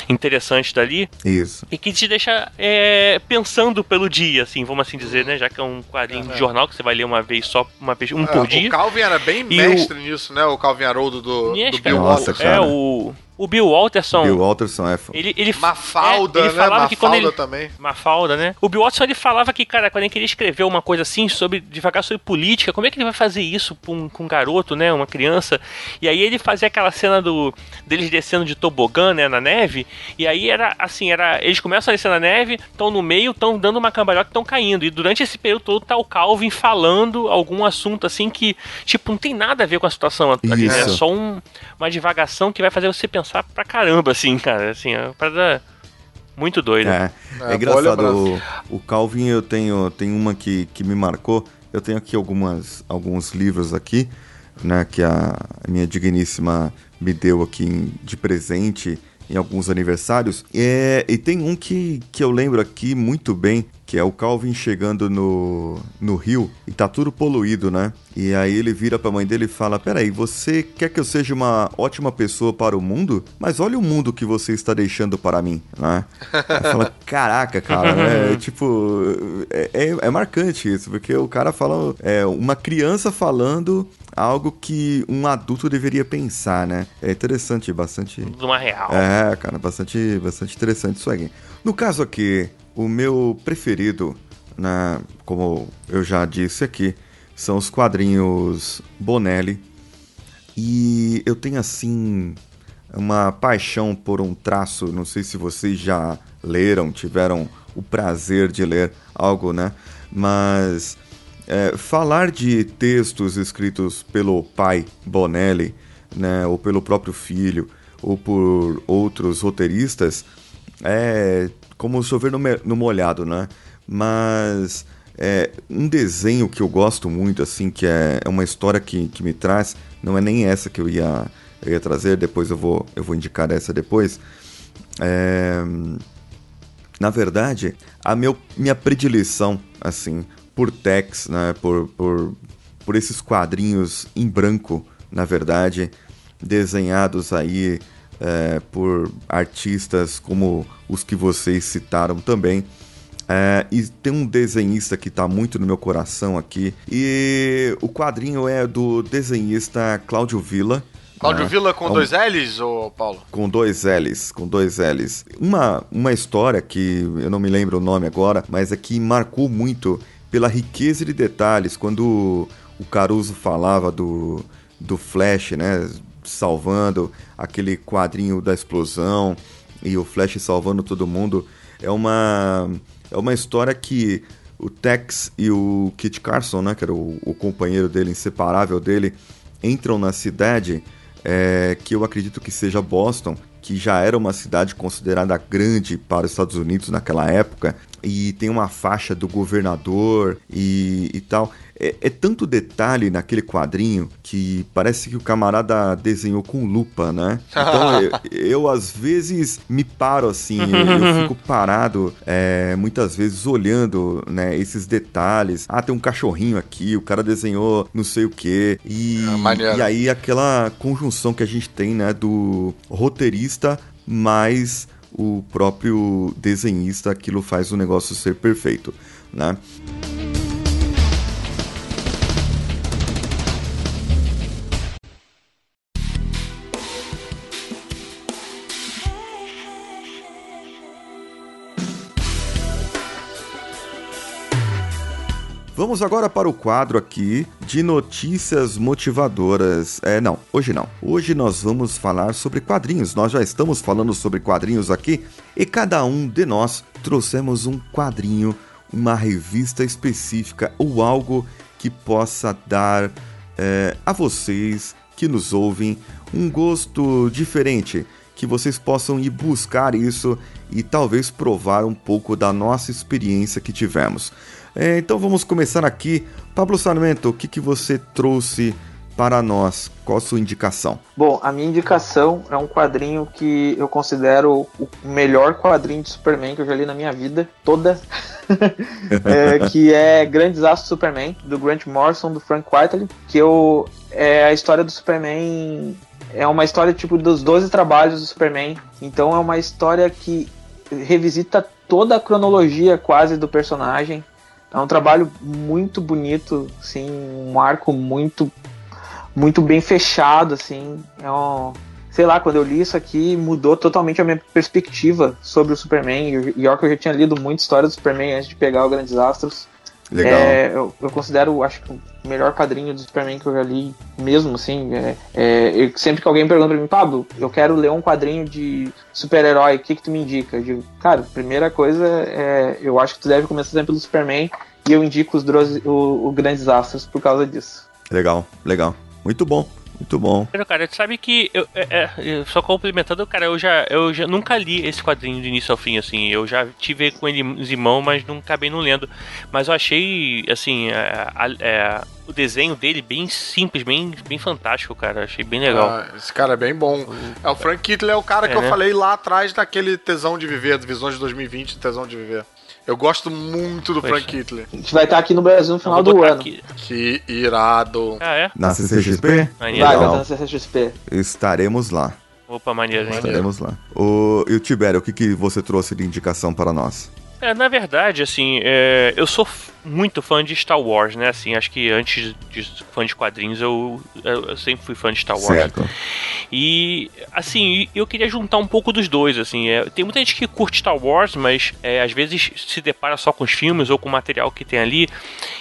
Speaker 5: interessantes dali.
Speaker 2: Isso.
Speaker 5: E que te deixa é, pensando pelo dia, assim, vamos assim dizer, né? Já que é um quadrinho de jornal que você vai ler uma vez só, uma vez, um é, por dia. O
Speaker 1: Calvin era bem mestre o... nisso, né? O Calvin Haroldo do, do
Speaker 5: Bill Nossa, cara. É, o o Bill Walterson.
Speaker 2: Bill Walterson é.
Speaker 5: Ele, ele,
Speaker 1: Mafalda, é, ele falava né? que quando ele, também.
Speaker 5: Mafalda, né? O Bill Walterson ele falava que, cara, quando ele queria escrever uma coisa assim, sobre devagar sobre política, como é que ele vai fazer isso com um, com um garoto, né? Uma criança. E aí ele fazia aquela cena do deles descendo de tobogã, né? Na neve. E aí era assim, era. Eles começam a descer na neve, estão no meio, estão dando uma cambalhota e estão caindo. E durante esse período todo tá o Calvin falando algum assunto assim que, tipo, não tem nada a ver com a situação ali, né? É só um, uma divagação que vai fazer você pensar pra caramba, assim, cara. Assim, é uma parada muito doida.
Speaker 2: É, é, é engraçado. O, o, Calvin, eu tenho, tenho uma que, que me marcou. Eu tenho aqui algumas, alguns livros aqui, né, que a minha digníssima me deu aqui de presente em alguns aniversários. É, e tem um que, que eu lembro aqui muito bem, que é o Calvin chegando no, no rio e tá tudo poluído, né? E aí ele vira pra mãe dele e fala: Peraí, você quer que eu seja uma ótima pessoa para o mundo? Mas olha o mundo que você está deixando para mim, né? Aí fala: (laughs) Caraca, cara, né? (laughs) tipo, é, é, é, marcante isso, porque o cara fala, é uma criança falando algo que um adulto deveria pensar, né? É interessante, bastante.
Speaker 5: Uma real.
Speaker 2: É, cara, bastante, bastante interessante isso aqui. No caso aqui, o meu preferido, né, como eu já disse aqui, são os quadrinhos Bonelli. E eu tenho assim uma paixão por um traço, não sei se vocês já leram, tiveram o prazer de ler algo, né? Mas é, falar de textos escritos pelo pai Bonelli, né, ou pelo próprio filho, ou por outros roteiristas, é como chover no, no molhado, né? Mas é, um desenho que eu gosto muito, assim, que é, é uma história que, que me traz, não é nem essa que eu ia, eu ia trazer, depois eu vou, eu vou indicar essa depois. É, na verdade, a meu, minha predileção, assim, por Tex, né, por, por, por esses quadrinhos em branco, na verdade, desenhados aí é, por artistas como os que vocês citaram também. É, e tem um desenhista que está muito no meu coração aqui. E o quadrinho é do desenhista Cláudio Villa.
Speaker 1: Cláudio né? Villa com é um... dois L's, ou Paulo?
Speaker 2: Com dois L's, com dois L's. Uma, uma história que eu não me lembro o nome agora, mas é que marcou muito pela riqueza de detalhes. Quando o Caruso falava do, do Flash, né? Salvando aquele quadrinho da explosão e o Flash salvando todo mundo. É uma, é uma história que o Tex e o Kit Carson, né? Que era o, o companheiro dele, inseparável dele, entram na cidade é, que eu acredito que seja Boston, que já era uma cidade considerada grande para os Estados Unidos naquela época, e tem uma faixa do governador e, e tal. É, é, tanto detalhe naquele quadrinho que parece que o camarada desenhou com lupa, né? (laughs) Então eu, eu, às vezes me paro assim, eu, eu (laughs) fico parado é, muitas vezes olhando né, esses detalhes. Ah, tem um cachorrinho aqui, o cara desenhou não sei o que. E, é, e aí aquela conjunção que a gente tem, né, do roteirista mais o próprio desenhista, aquilo faz o negócio ser perfeito, né? Vamos agora para o quadro aqui de notícias motivadoras. É, não, hoje não. Hoje nós vamos falar sobre quadrinhos. Nós já estamos falando sobre quadrinhos aqui e cada um de nós trouxemos um quadrinho, uma revista específica ou algo que possa dar é, a vocês que nos ouvem um gosto diferente, que vocês possam ir buscar isso e talvez provar um pouco da nossa experiência que tivemos. É, então vamos começar aqui. Pablo Sarmento, o que, que você trouxe para nós? Qual a sua indicação?
Speaker 3: Bom, a minha indicação é um quadrinho que eu considero o melhor quadrinho de Superman que eu já li na minha vida toda, (laughs) é, que é Grandes Astros Superman, do Grant Morrison, do Frank Quitely, que eu, é a história do Superman, é uma história tipo dos 12 trabalhos do Superman, então é uma história que revisita toda a cronologia quase do personagem, é um trabalho muito bonito, assim, um arco muito muito bem fechado, assim. É um, sei lá, quando eu li isso aqui, mudou totalmente a minha perspectiva sobre o Superman. E olha que eu já tinha lido muita história do Superman antes de pegar o Grandes Astros. Legal. É, eu, eu, considero, acho que o melhor quadrinho do Superman que eu já li mesmo, assim. É, é, sempre que alguém pergunta pra mim, Pablo, eu quero ler um quadrinho de super-herói, o que, que tu me indica? Eu digo, cara, primeira coisa, é, eu acho que tu deve começar sempre pelo Superman e eu indico os, o, o Grandes Astros por causa disso.
Speaker 2: Legal, legal. Muito bom. Muito bom.
Speaker 5: Cara, tu sabe que eu, é, é, só complementando, cara, eu já, eu já nunca li esse quadrinho de início ao fim, assim. Eu já tive com ele em mão, mas não acabei não lendo. Mas eu achei, assim, é, é, o desenho dele bem simples, bem, bem fantástico, cara. Achei bem legal. Ah,
Speaker 1: esse cara é bem bom. É, o Frank Kittle é o cara que eu né? falei lá atrás daquele Tesão de Viver, Visões de 2020, Tesão de Viver. Eu gosto muito do pois Frank Hitler.
Speaker 3: A gente vai estar aqui no Brasil no final do ano. Aqui.
Speaker 1: Que irado.
Speaker 2: Ah, é? Na CCXP?
Speaker 3: Vai, vai na CCXP.
Speaker 2: Estaremos lá.
Speaker 5: Opa, maneiro, hein?
Speaker 2: Estaremos lá. O, e o Tibério, o que, que você trouxe de indicação para nós?
Speaker 5: É, na verdade, assim, é, eu sou muito fã de Star Wars, né? Assim, acho que antes de fã de quadrinhos, eu, eu sempre fui fã de Star Wars. Certo. E, assim, eu queria juntar um pouco dos dois, assim. É, tem muita gente que curte Star Wars, mas é, às vezes se depara só com os filmes ou com o material que tem ali.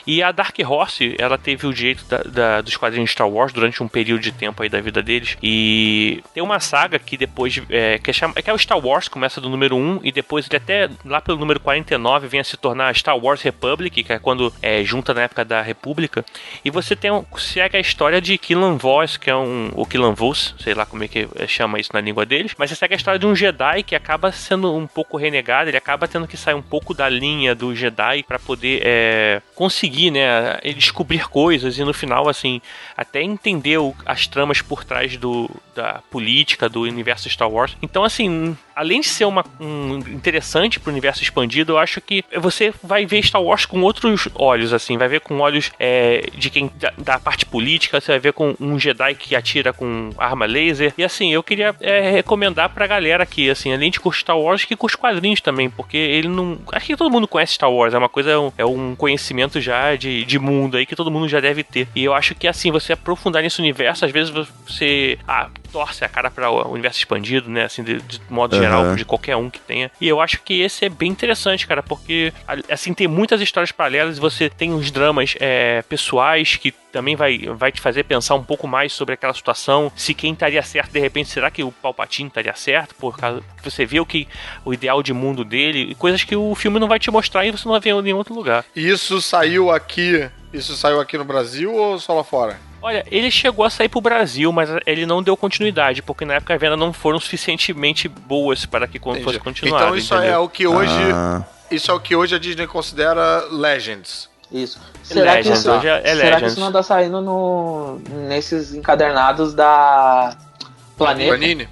Speaker 5: E a Dark Horse, ela teve o direito da, da, dos quadrinhos Star Wars durante um período de tempo aí da vida deles. E tem uma saga que depois. É, que, é, chama, que é o Star Wars, começa do número 1 e depois ele até lá pelo número 49 vem a se tornar Star Wars Republic, que é quando é, junta na época da República. E você tem um, segue a história de Killan Voss, que é um. O Killan Vos, sei lá como é que chama isso na língua deles. Mas você segue a história de um Jedi que acaba sendo um pouco renegado, ele acaba tendo que sair um pouco da linha do Jedi para poder é, conseguir, né, descobrir coisas e no final, assim, até entender o, as tramas por trás do, da política do universo Star Wars. Então, assim, além de ser uma, um interessante pro universo expandido, eu acho que você vai ver Star Wars com outros olhos, assim, vai ver com olhos é, de quem da, da, parte política, você vai ver com um Jedi que atira com arma laser. E assim, eu queria é, recomendar pra galera aqui, assim, além de curtir Star Wars, que curte quadrinhos também, porque ele não. Acho que todo mundo conhece Star Wars, é uma coisa, é um conhecimento já de, de mundo aí que todo mundo já deve ter. E eu acho que assim, você aprofundar nesse universo, às vezes você. Ah, torce a cara para o universo expandido, né? Assim, de, de modo uhum. geral, de qualquer um que tenha. E eu acho que esse é bem interessante, cara, porque assim tem muitas histórias paralelas. Você tem uns dramas é, pessoais que também vai, vai te fazer pensar um pouco mais sobre aquela situação. Se quem estaria certo, de repente, será que o Palpatine estaria certo? Por causa que você vê o que o ideal de mundo dele, coisas que o filme não vai te mostrar e você não vai ver em nenhum outro lugar.
Speaker 1: Isso saiu aqui. Isso saiu aqui no Brasil ou só lá fora?
Speaker 5: Olha, ele chegou a sair pro Brasil, mas ele não deu continuidade, porque na época a venda não foram suficientemente boas para que Entendi. fosse continuado.
Speaker 1: Então isso entendeu? é o que hoje. Ah. Isso é o que hoje a Disney considera Legends.
Speaker 3: Isso. Será, Legends, que, isso, é, é será que isso não tá saindo no, nesses encadernados da Planeta? Panini?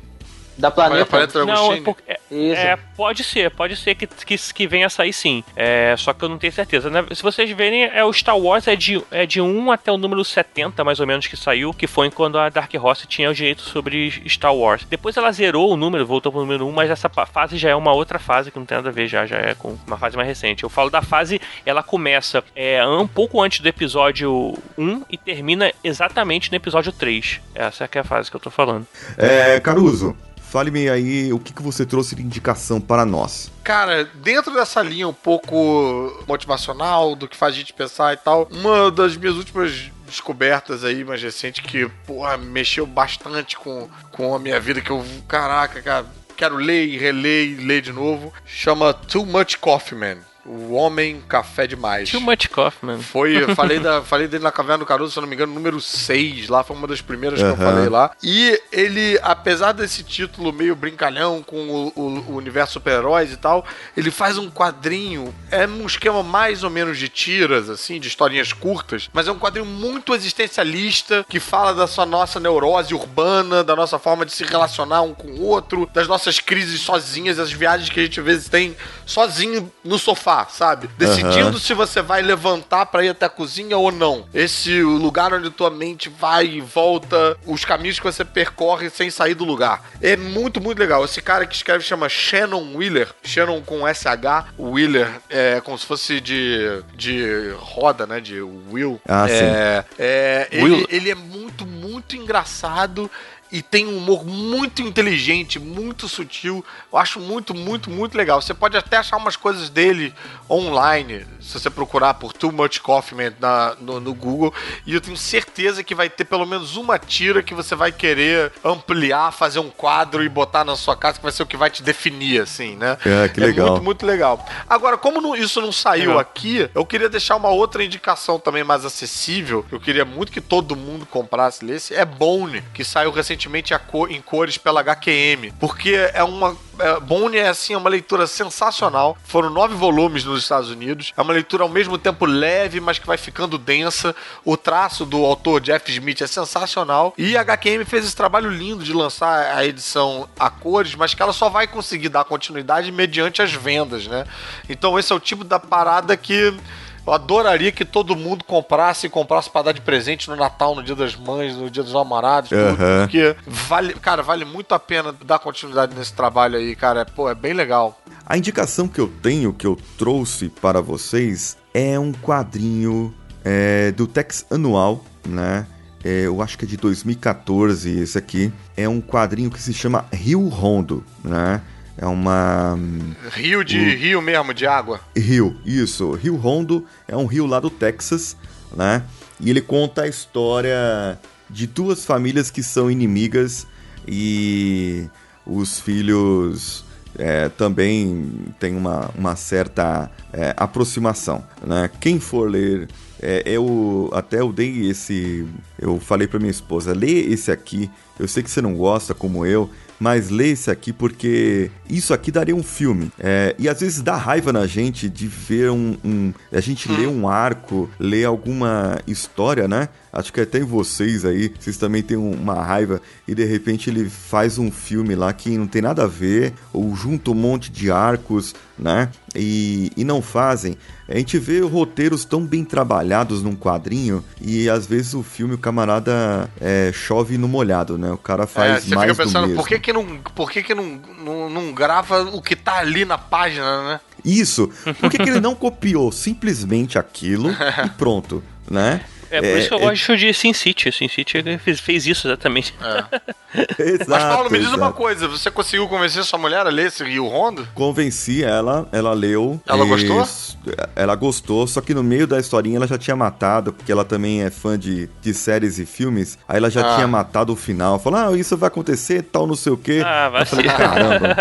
Speaker 3: Da Planeta?
Speaker 5: Planeta não, é, porque, é, é, pode ser, pode ser que, que, que venha a sair sim. É, só que eu não tenho certeza. Né? Se vocês verem, é, o Star Wars é de, é de 1 até o número 70, mais ou menos, que saiu, que foi quando a Dark Horse tinha o direito sobre Star Wars. Depois ela zerou o número, voltou pro número 1, mas essa fase já é uma outra fase que não tem nada a ver já, já é com uma fase mais recente. Eu falo da fase, ela começa é, um pouco antes do episódio 1 e termina exatamente no episódio 3. Essa é, que é a fase que eu tô falando.
Speaker 2: É, Caruso, Fale-me aí o que, que você trouxe de indicação para nós.
Speaker 1: Cara, dentro dessa linha um pouco motivacional, do que faz a gente pensar e tal, uma das minhas últimas descobertas aí mais recentes que, porra, mexeu bastante com, com a minha vida, que eu, caraca, cara, quero ler e reler e ler de novo, chama Too Much Coffee Man. O Homem Café Demais.
Speaker 5: Too much coffee, man.
Speaker 1: Foi, (laughs) falei, da, falei dele na Caverna do Caruso, se eu não me engano, número 6, lá foi uma das primeiras uhum. que eu falei lá. E ele, apesar desse título meio brincalhão com o, o, o universo super-heróis e tal, ele faz um quadrinho, é um esquema mais ou menos de tiras, assim, de historinhas curtas, mas é um quadrinho muito existencialista, que fala da sua nossa neurose urbana, da nossa forma de se relacionar um com o outro, das nossas crises sozinhas, as viagens que a gente às vezes tem sozinho no sofá sabe? Decidindo uhum. se você vai levantar para ir até a cozinha ou não. Esse lugar onde tua mente vai e volta, os caminhos que você percorre sem sair do lugar. É muito, muito legal. Esse cara que escreve chama Shannon Wheeler. Shannon com SH. Wheeler é como se fosse de, de roda, né? De wheel.
Speaker 2: Ah,
Speaker 1: é,
Speaker 2: sim.
Speaker 1: É, ele, ele é muito, muito engraçado e tem um humor muito inteligente, muito sutil. Eu acho muito, muito, muito legal. Você pode até achar umas coisas dele online, se você procurar por Too Much Coffee Man na, no, no, Google. E eu tenho certeza que vai ter pelo menos uma tira que você vai querer ampliar, fazer um quadro e botar na sua casa, que vai ser o que vai te definir, assim, né?
Speaker 2: É, que legal.
Speaker 1: É muito, muito legal. Agora, como não, isso não saiu aqui, eu queria deixar uma outra indicação também mais acessível. Eu queria muito que todo mundo comprasse, lesse. É Bone, que saiu recentemente recentemente cor, em cores pela HQM, porque é uma é, Bone é assim, é uma leitura sensacional. Foram nove volumes nos Estados Unidos. É uma leitura ao mesmo tempo leve, mas que vai ficando densa. O traço do autor Jeff Smith é sensacional. E a HQM fez esse trabalho lindo de lançar a edição a cores, mas que ela só vai conseguir dar continuidade mediante as vendas, né? Então esse é o tipo da parada que eu adoraria que todo mundo comprasse e comprasse para dar de presente no Natal, no Dia das Mães, no Dia dos Namorados, uhum. porque vale, cara, vale muito a pena dar continuidade nesse trabalho aí, cara. É, pô, é bem legal.
Speaker 2: A indicação que eu tenho, que eu trouxe para vocês, é um quadrinho é, do Tex Anual, né? É, eu acho que é de 2014 esse aqui. É um quadrinho que se chama Rio Rondo, né? É uma.
Speaker 1: Rio de. Rio mesmo, de água.
Speaker 2: Rio, isso. Rio Rondo é um rio lá do Texas, né? E ele conta a história de duas famílias que são inimigas e os filhos é, também têm uma, uma certa é, aproximação. Né? Quem for ler, é, eu até eu dei esse. Eu falei para minha esposa: lê esse aqui. Eu sei que você não gosta como eu, mas lê esse aqui porque isso aqui daria um filme. É, e às vezes dá raiva na gente de ver um. um a gente lê um arco, lê alguma história, né? Acho que até em vocês aí, vocês também têm uma raiva e de repente ele faz um filme lá que não tem nada a ver, ou junta um monte de arcos, né? E, e não fazem. A gente vê roteiros tão bem trabalhados num quadrinho e às vezes o filme, o camarada é, chove no molhado, né? O cara faz é, mais fica pensando.
Speaker 1: Por que, que, não, por que, que não, não, não grava o que tá ali na página, né?
Speaker 2: Isso. Por que, que ele não copiou simplesmente aquilo e (laughs) pronto, né?
Speaker 5: É por é, isso que eu é, gosto de Sin City. Sin City fez, fez isso exatamente.
Speaker 1: É. exato, (laughs) Mas, Paulo, me diz exato. uma coisa: você conseguiu convencer sua mulher a ler esse Rio Rondo?
Speaker 2: Convenci ela, ela leu.
Speaker 1: Ela gostou?
Speaker 2: Ela gostou, só que no meio da historinha ela já tinha matado, porque ela também é fã de, de séries e filmes. Aí ela já ah. tinha matado o final. Falou: ah, isso vai acontecer, tal, não sei o quê. Ah, vai eu falei: caramba,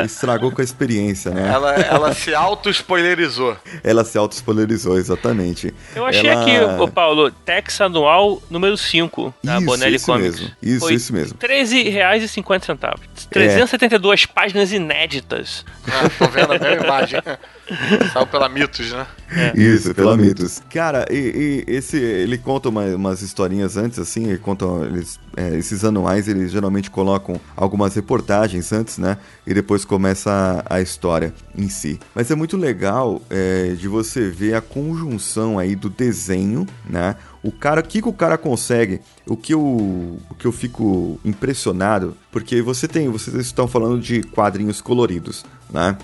Speaker 2: (laughs) estragou com a experiência, né?
Speaker 1: Ela, ela se auto-spoilerizou.
Speaker 2: ela se auto-spoilerizou, exatamente.
Speaker 5: Eu achei ela... aqui, Paulo, Tex anual número 5 da isso, Bonelli
Speaker 2: isso
Speaker 5: Comics.
Speaker 2: Mesmo. Isso, Foi isso mesmo.
Speaker 5: R$13,50. 372 é. páginas inéditas.
Speaker 1: Ah, tô vendo a mesma imagem. (laughs) Saiu pela Mitos, né?
Speaker 2: É. Isso, pela Mitos. Cara, e, e, esse, ele conta uma, umas historinhas antes, assim, ele conta, eles, é, esses anuais, eles geralmente colocam algumas reportagens antes, né? E depois começa a, a história em si. Mas é muito legal é, de você ver a conjunção aí do desenho, né? O cara, o que, que o cara consegue? O que eu, o que eu fico impressionado, porque você tem, vocês estão falando de quadrinhos coloridos, né?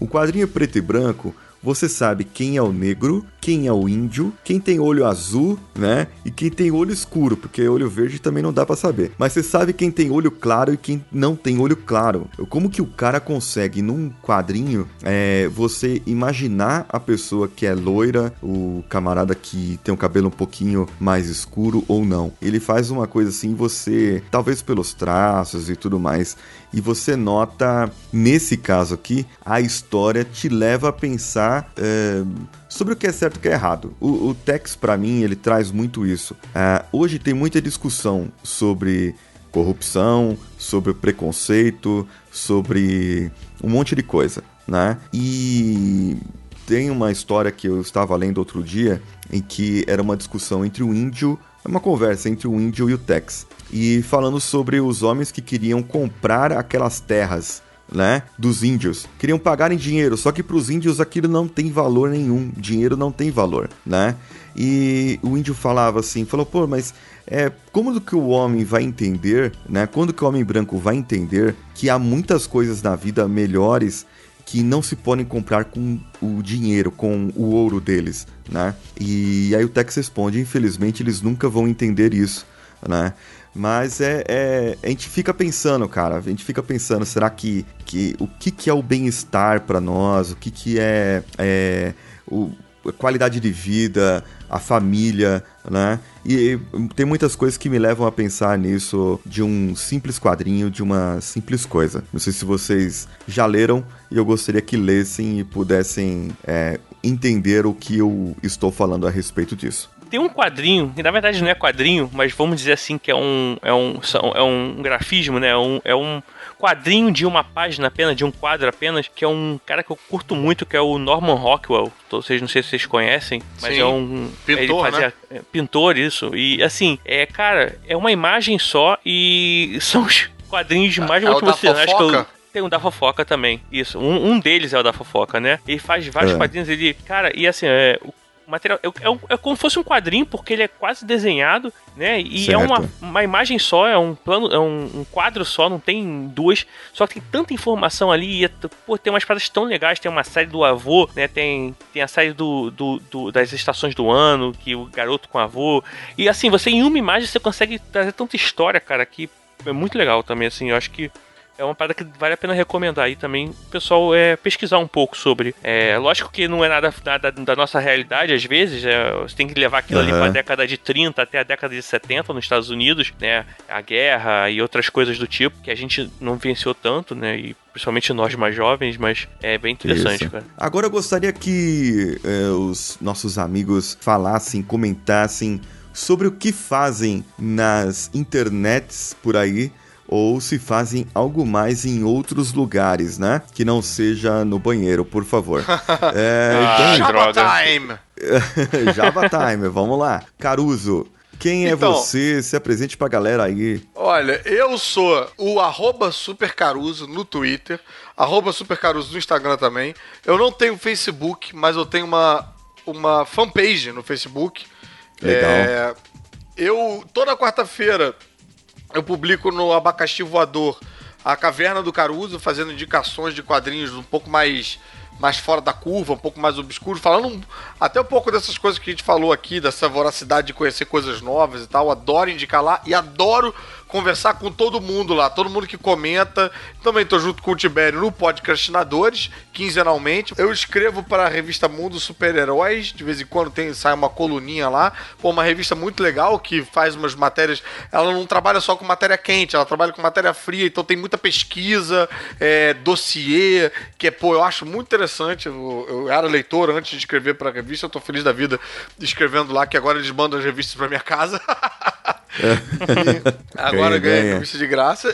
Speaker 2: O quadrinho preto e branco, você sabe quem é o negro, quem é o índio, quem tem olho azul, né? E quem tem olho escuro, porque olho verde também não dá para saber. Mas você sabe quem tem olho claro e quem não tem olho claro. Como que o cara consegue, num quadrinho, é, você imaginar a pessoa que é loira, o camarada que tem o cabelo um pouquinho mais escuro ou não? Ele faz uma coisa assim, você, talvez pelos traços e tudo mais, e você nota, nesse caso aqui, a história te leva a pensar é, sobre o que é certo e o que é errado. O, o Tex, para mim, ele traz muito isso. É, hoje tem muita discussão sobre corrupção, sobre preconceito, sobre um monte de coisa, né? E tem uma história que eu estava lendo outro dia em que era uma discussão entre o índio, uma conversa entre o índio e o Tex e falando sobre os homens que queriam comprar aquelas terras né, dos índios. Queriam pagar em dinheiro, só que para os índios aquilo não tem valor nenhum. Dinheiro não tem valor, né? E o índio falava assim, falou, pô, mas é, como que o homem vai entender, né? Quando que o homem branco vai entender que há muitas coisas na vida melhores que não se podem comprar com o dinheiro, com o ouro deles, né? E aí o Tex responde, infelizmente eles nunca vão entender isso, né? Mas é, é, a gente fica pensando, cara, a gente fica pensando, será que, que o que, que é o bem-estar para nós? O que, que é, é o, a qualidade de vida, a família, né? E tem muitas coisas que me levam a pensar nisso de um simples quadrinho, de uma simples coisa. Não sei se vocês já leram e eu gostaria que lessem e pudessem é, entender o que eu estou falando a respeito disso.
Speaker 5: Tem um quadrinho, que na verdade não é quadrinho, mas vamos dizer assim que é um, é um, é um grafismo, né? É um, é um quadrinho de uma página apenas, de um quadro apenas, que é um cara que eu curto muito, que é o Norman Rockwell. Vocês não sei se vocês conhecem, mas Sim. é um
Speaker 1: pintor, ele fazia, né?
Speaker 5: É, pintor isso. E assim, é cara, é uma imagem só e (laughs) são os quadrinhos mais
Speaker 1: é motivacionais que eu
Speaker 5: tem um da fofoca também. Isso. Um, um deles é o da fofoca, né? Ele faz vários é. quadrinhos. Ele. Cara, e assim, é, o material. É, é, é, como se fosse um quadrinho, porque ele é quase desenhado, né? E certo. é uma, uma imagem só, é um plano, é um, um, quadro só, não tem duas. Só que tem tanta informação ali. E, pô, tem umas paradas tão legais. Tem uma série do avô, né? Tem, tem a série do, do, do, das estações do ano, que o garoto com o avô. E assim, você em uma imagem você consegue trazer tanta história, cara, que é muito legal também, assim. Eu acho que é uma parada que vale a pena recomendar aí também o pessoal é, pesquisar um pouco sobre. É, lógico que não é nada, nada da nossa realidade, às vezes, é, você tem que levar aquilo uhum. ali pra década de 30 até a década de 70 nos Estados Unidos, né? A guerra e outras coisas do tipo, que a gente não venceu tanto, né? E principalmente nós mais jovens, mas é bem interessante, Isso. cara.
Speaker 2: Agora eu gostaria que é, os nossos amigos falassem, comentassem sobre o que fazem nas internets por aí ou se fazem algo mais em outros lugares, né? Que não seja no banheiro, por favor. (laughs)
Speaker 1: é, ah, então... Java Time! (laughs)
Speaker 2: Java Time, vamos lá. Caruso, quem é então, você? Se apresente pra galera aí.
Speaker 1: Olha, eu sou o arroba supercaruso no Twitter, arroba supercaruso no Instagram também. Eu não tenho Facebook, mas eu tenho uma, uma fanpage no Facebook.
Speaker 2: Legal. É,
Speaker 1: eu, toda quarta-feira, eu publico no Abacaxi Voador a Caverna do Caruso, fazendo indicações de quadrinhos um pouco mais mais fora da curva, um pouco mais obscuro, falando até um pouco dessas coisas que a gente falou aqui, dessa voracidade de conhecer coisas novas e tal. Adoro indicar lá e adoro conversar com todo mundo lá, todo mundo que comenta. Também tô junto com o Tibério no Podcastinadores, quinzenalmente. Eu escrevo para a revista Mundo Super-Heróis, de vez em quando tem, sai uma coluninha lá. Pô, uma revista muito legal que faz umas matérias. Ela não trabalha só com matéria quente, ela trabalha com matéria fria, então tem muita pesquisa, é, dossiê, que é, pô, eu acho muito interessante. Eu, eu era leitor antes de escrever para a revista, eu tô feliz da vida escrevendo lá, que agora eles mandam as revistas para minha casa. (laughs) (laughs) agora ganha revista de graça.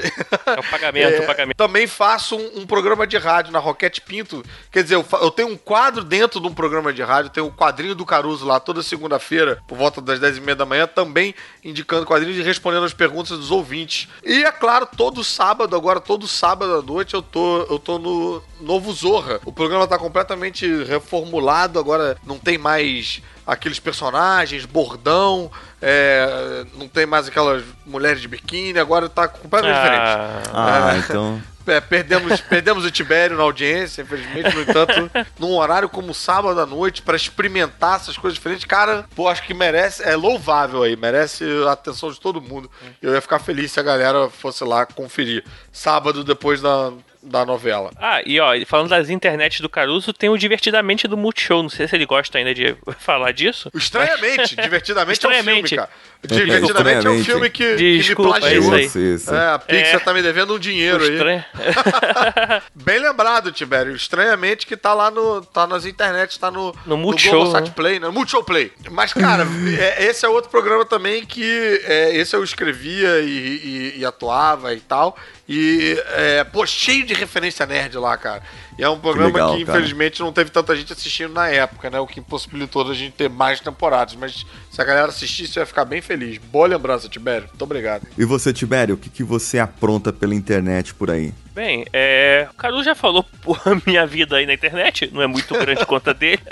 Speaker 5: É o pagamento, é, o pagamento.
Speaker 1: Também faço um, um, programa de rádio na Roquete Pinto. Quer dizer, eu, eu, tenho um quadro dentro de um programa de rádio, tenho o um quadrinho do Caruso lá toda segunda-feira, por volta das 10h30 da manhã, também indicando quadrinhos e respondendo as perguntas dos ouvintes. E é claro, todo sábado, agora todo sábado à noite, eu tô, eu tô no Novo Zorra. O programa tá completamente reformulado, agora não tem mais aqueles personagens, bordão, é, não tem mais aquelas mulheres de biquíni, agora tá completamente ah.
Speaker 2: diferente. Ah, é, então. (laughs)
Speaker 1: É, perdemos, perdemos o Tibério na audiência, infelizmente, no entanto, (laughs) num horário como sábado à noite, para experimentar essas coisas diferentes, cara, pô, acho que merece, é louvável aí, merece a atenção de todo mundo. Eu ia ficar feliz se a galera fosse lá conferir. Sábado, depois da, da novela.
Speaker 5: Ah, e ó, falando das internet do Caruso, tem o Divertidamente do Multishow. Não sei se ele gosta ainda de (laughs) falar disso.
Speaker 1: Estranhamente, mas... (laughs) Divertidamente, Estranhamente. é um filme, cara. Divertidamente é um filme que,
Speaker 5: Desculpa,
Speaker 1: que me plagiou. É, isso aí, isso. é a Pixar é... tá me devendo um dinheiro Estranho. aí. (laughs) Bem lembrado, Tibério. Estranhamente que tá lá no. tá nas internet, tá no.
Speaker 5: No Multishow.
Speaker 1: No Sat né? Play, no Multishow Play. Mas, cara, (laughs) é, esse é outro programa também que. É, esse eu escrevia e, e, e atuava e tal. E, é, pô, cheio de referência nerd lá, cara. E é um programa que, legal, que infelizmente, não teve tanta gente assistindo na época, né? O que impossibilitou a gente ter mais temporadas. Mas se a galera assistisse, eu ia ficar bem feliz. Boa lembrança, Tibério. Muito obrigado.
Speaker 2: E você, Tibério, o que, que você apronta pela internet por aí?
Speaker 5: Bem, é, o Caru já falou (laughs) por minha vida aí na internet, não é muito grande conta dele.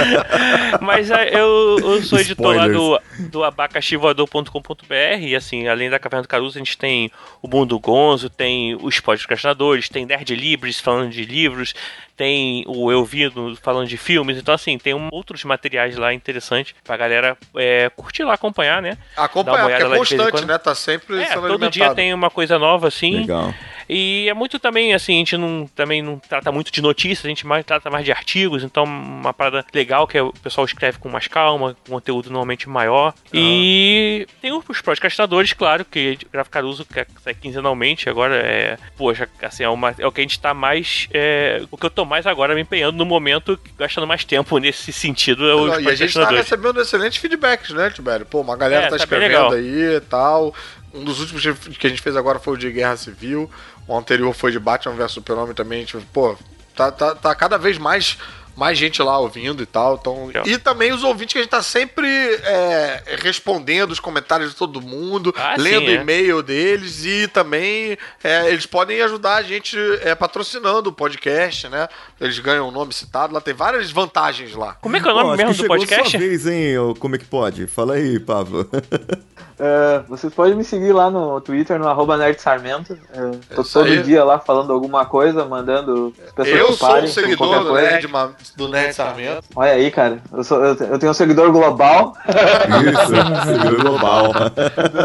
Speaker 5: (laughs) Mas é, eu, eu sou editor lá do, do abacaxivoador.com.br e assim, além da Caverna do Caruso, a gente tem o Mundo Gonzo, tem os podcastinadores, tem Nerd Libres falando de livros, tem o Eu Vi falando de filmes, então assim, tem um, outros materiais lá interessantes pra galera é, curtir lá, acompanhar, né?
Speaker 1: Acompanhar, porque é constante, né? Tá sempre
Speaker 5: é, todo dia tem uma coisa nova, assim. Legal. E é muito também, assim, a gente não, também não trata muito de notícias, a gente mais, trata mais de artigos, então uma parada legal que é o pessoal escreve com mais calma, com conteúdo normalmente maior. E tem os podcastadores, claro, que Graf Caruso, que é quinzenalmente, agora é, poxa, assim, é, uma, é o que a gente tá mais, é, o que eu tô mais agora me empenhando no momento, gastando mais tempo nesse sentido. É
Speaker 1: os e a gente tá recebendo excelentes feedbacks, né, Tibério? Pô, uma galera é, tá, tá escrevendo aí e tal. Um dos últimos que a gente fez agora foi o de Guerra Civil. O anterior foi de Batman vs Super-Homem também. Tipo, pô, tá, tá, tá cada vez mais mais gente lá ouvindo e tal. Então, e também os ouvintes que a gente tá sempre é, respondendo os comentários de todo mundo, ah, lendo o é. e-mail deles e também é, eles podem ajudar a gente é, patrocinando o podcast, né? Eles ganham o nome citado, lá tem várias vantagens lá.
Speaker 5: Como é que é o nome Pô, mesmo do podcast?
Speaker 2: Sua vez, hein? Como é que pode? Fala aí, Pablo.
Speaker 3: Uh, (laughs) vocês podem me seguir lá no Twitter, no arroba nerdsarmento. Uh, tô todo aí. dia lá falando alguma coisa, mandando
Speaker 1: as pessoas Eu sou um seguidor do Nerd, do Nerd Sarmento.
Speaker 3: Olha aí, cara. Eu, sou, eu, eu tenho um seguidor global.
Speaker 2: Isso, (laughs) seguidor global.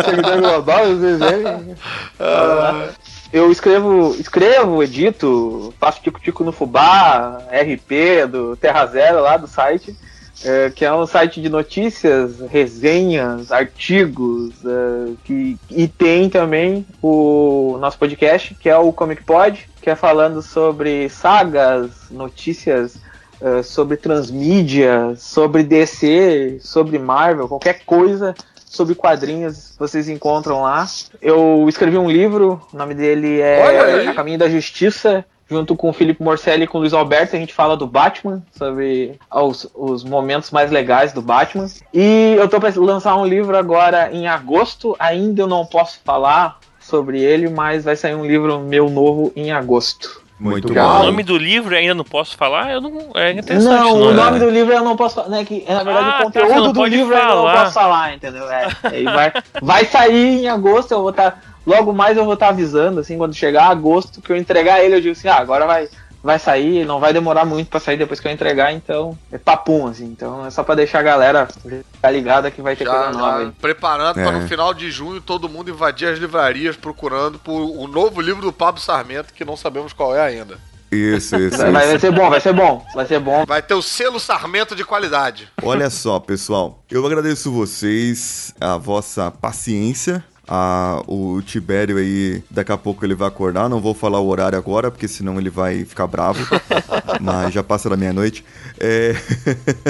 Speaker 3: seguidor global, vocês verem. Uh, eu escrevo, escrevo, edito, faço tico-tico no Fubá, RP do Terra Zero lá do site, é, que é um site de notícias, resenhas, artigos, é, que, e tem também o nosso podcast, que é o Comic Pod, que é falando sobre sagas, notícias uh, sobre transmídia, sobre DC, sobre Marvel, qualquer coisa sobre quadrinhos vocês encontram lá. Eu escrevi um livro, o nome dele é A Caminho da Justiça, junto com o Felipe Morcelli e com o Luiz Alberto, a gente fala do Batman, sobre os, os momentos mais legais do Batman. E eu tô para lançar um livro agora em agosto, ainda eu não posso falar sobre ele, mas vai sair um livro meu novo em agosto.
Speaker 5: Muito bom. O nome do livro ainda não posso falar? Eu não, é interessante.
Speaker 3: Não, não o é? nome do livro eu não posso falar. Né, que, na verdade, ah, o conteúdo do livro falar. eu não posso falar, entendeu? É, (laughs) vai, vai sair em agosto, eu vou estar. Tá, logo mais eu vou estar tá avisando, assim, quando chegar agosto, que eu entregar ele, eu digo assim, ah, agora vai, vai sair, não vai demorar muito para sair depois que eu entregar, então é papum, assim. Então é só para deixar a galera ficar ligada que vai ter já, coisa nova aí.
Speaker 1: Preparando é. para no final de junho todo mundo invadir as livrarias procurando por o novo livro do Pablo Sarmento, que não sabemos qual é ainda.
Speaker 2: Isso, (laughs) isso,
Speaker 3: vai,
Speaker 2: isso.
Speaker 3: Vai ser bom, vai ser bom, vai ser bom.
Speaker 1: Vai ter o selo Sarmento de qualidade.
Speaker 2: Olha só, pessoal, eu agradeço vocês, a vossa paciência ah, o Tibério aí, daqui a pouco ele vai acordar. Não vou falar o horário agora, porque senão ele vai ficar bravo. (laughs) mas já passa da meia-noite. É...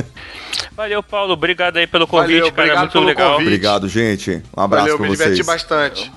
Speaker 2: (laughs)
Speaker 5: Valeu, Paulo. Obrigado aí pelo convite, Valeu, cara. Muito legal. Convite.
Speaker 2: Obrigado, gente. Um abraço Valeu, pra me vocês.
Speaker 1: diverti bastante.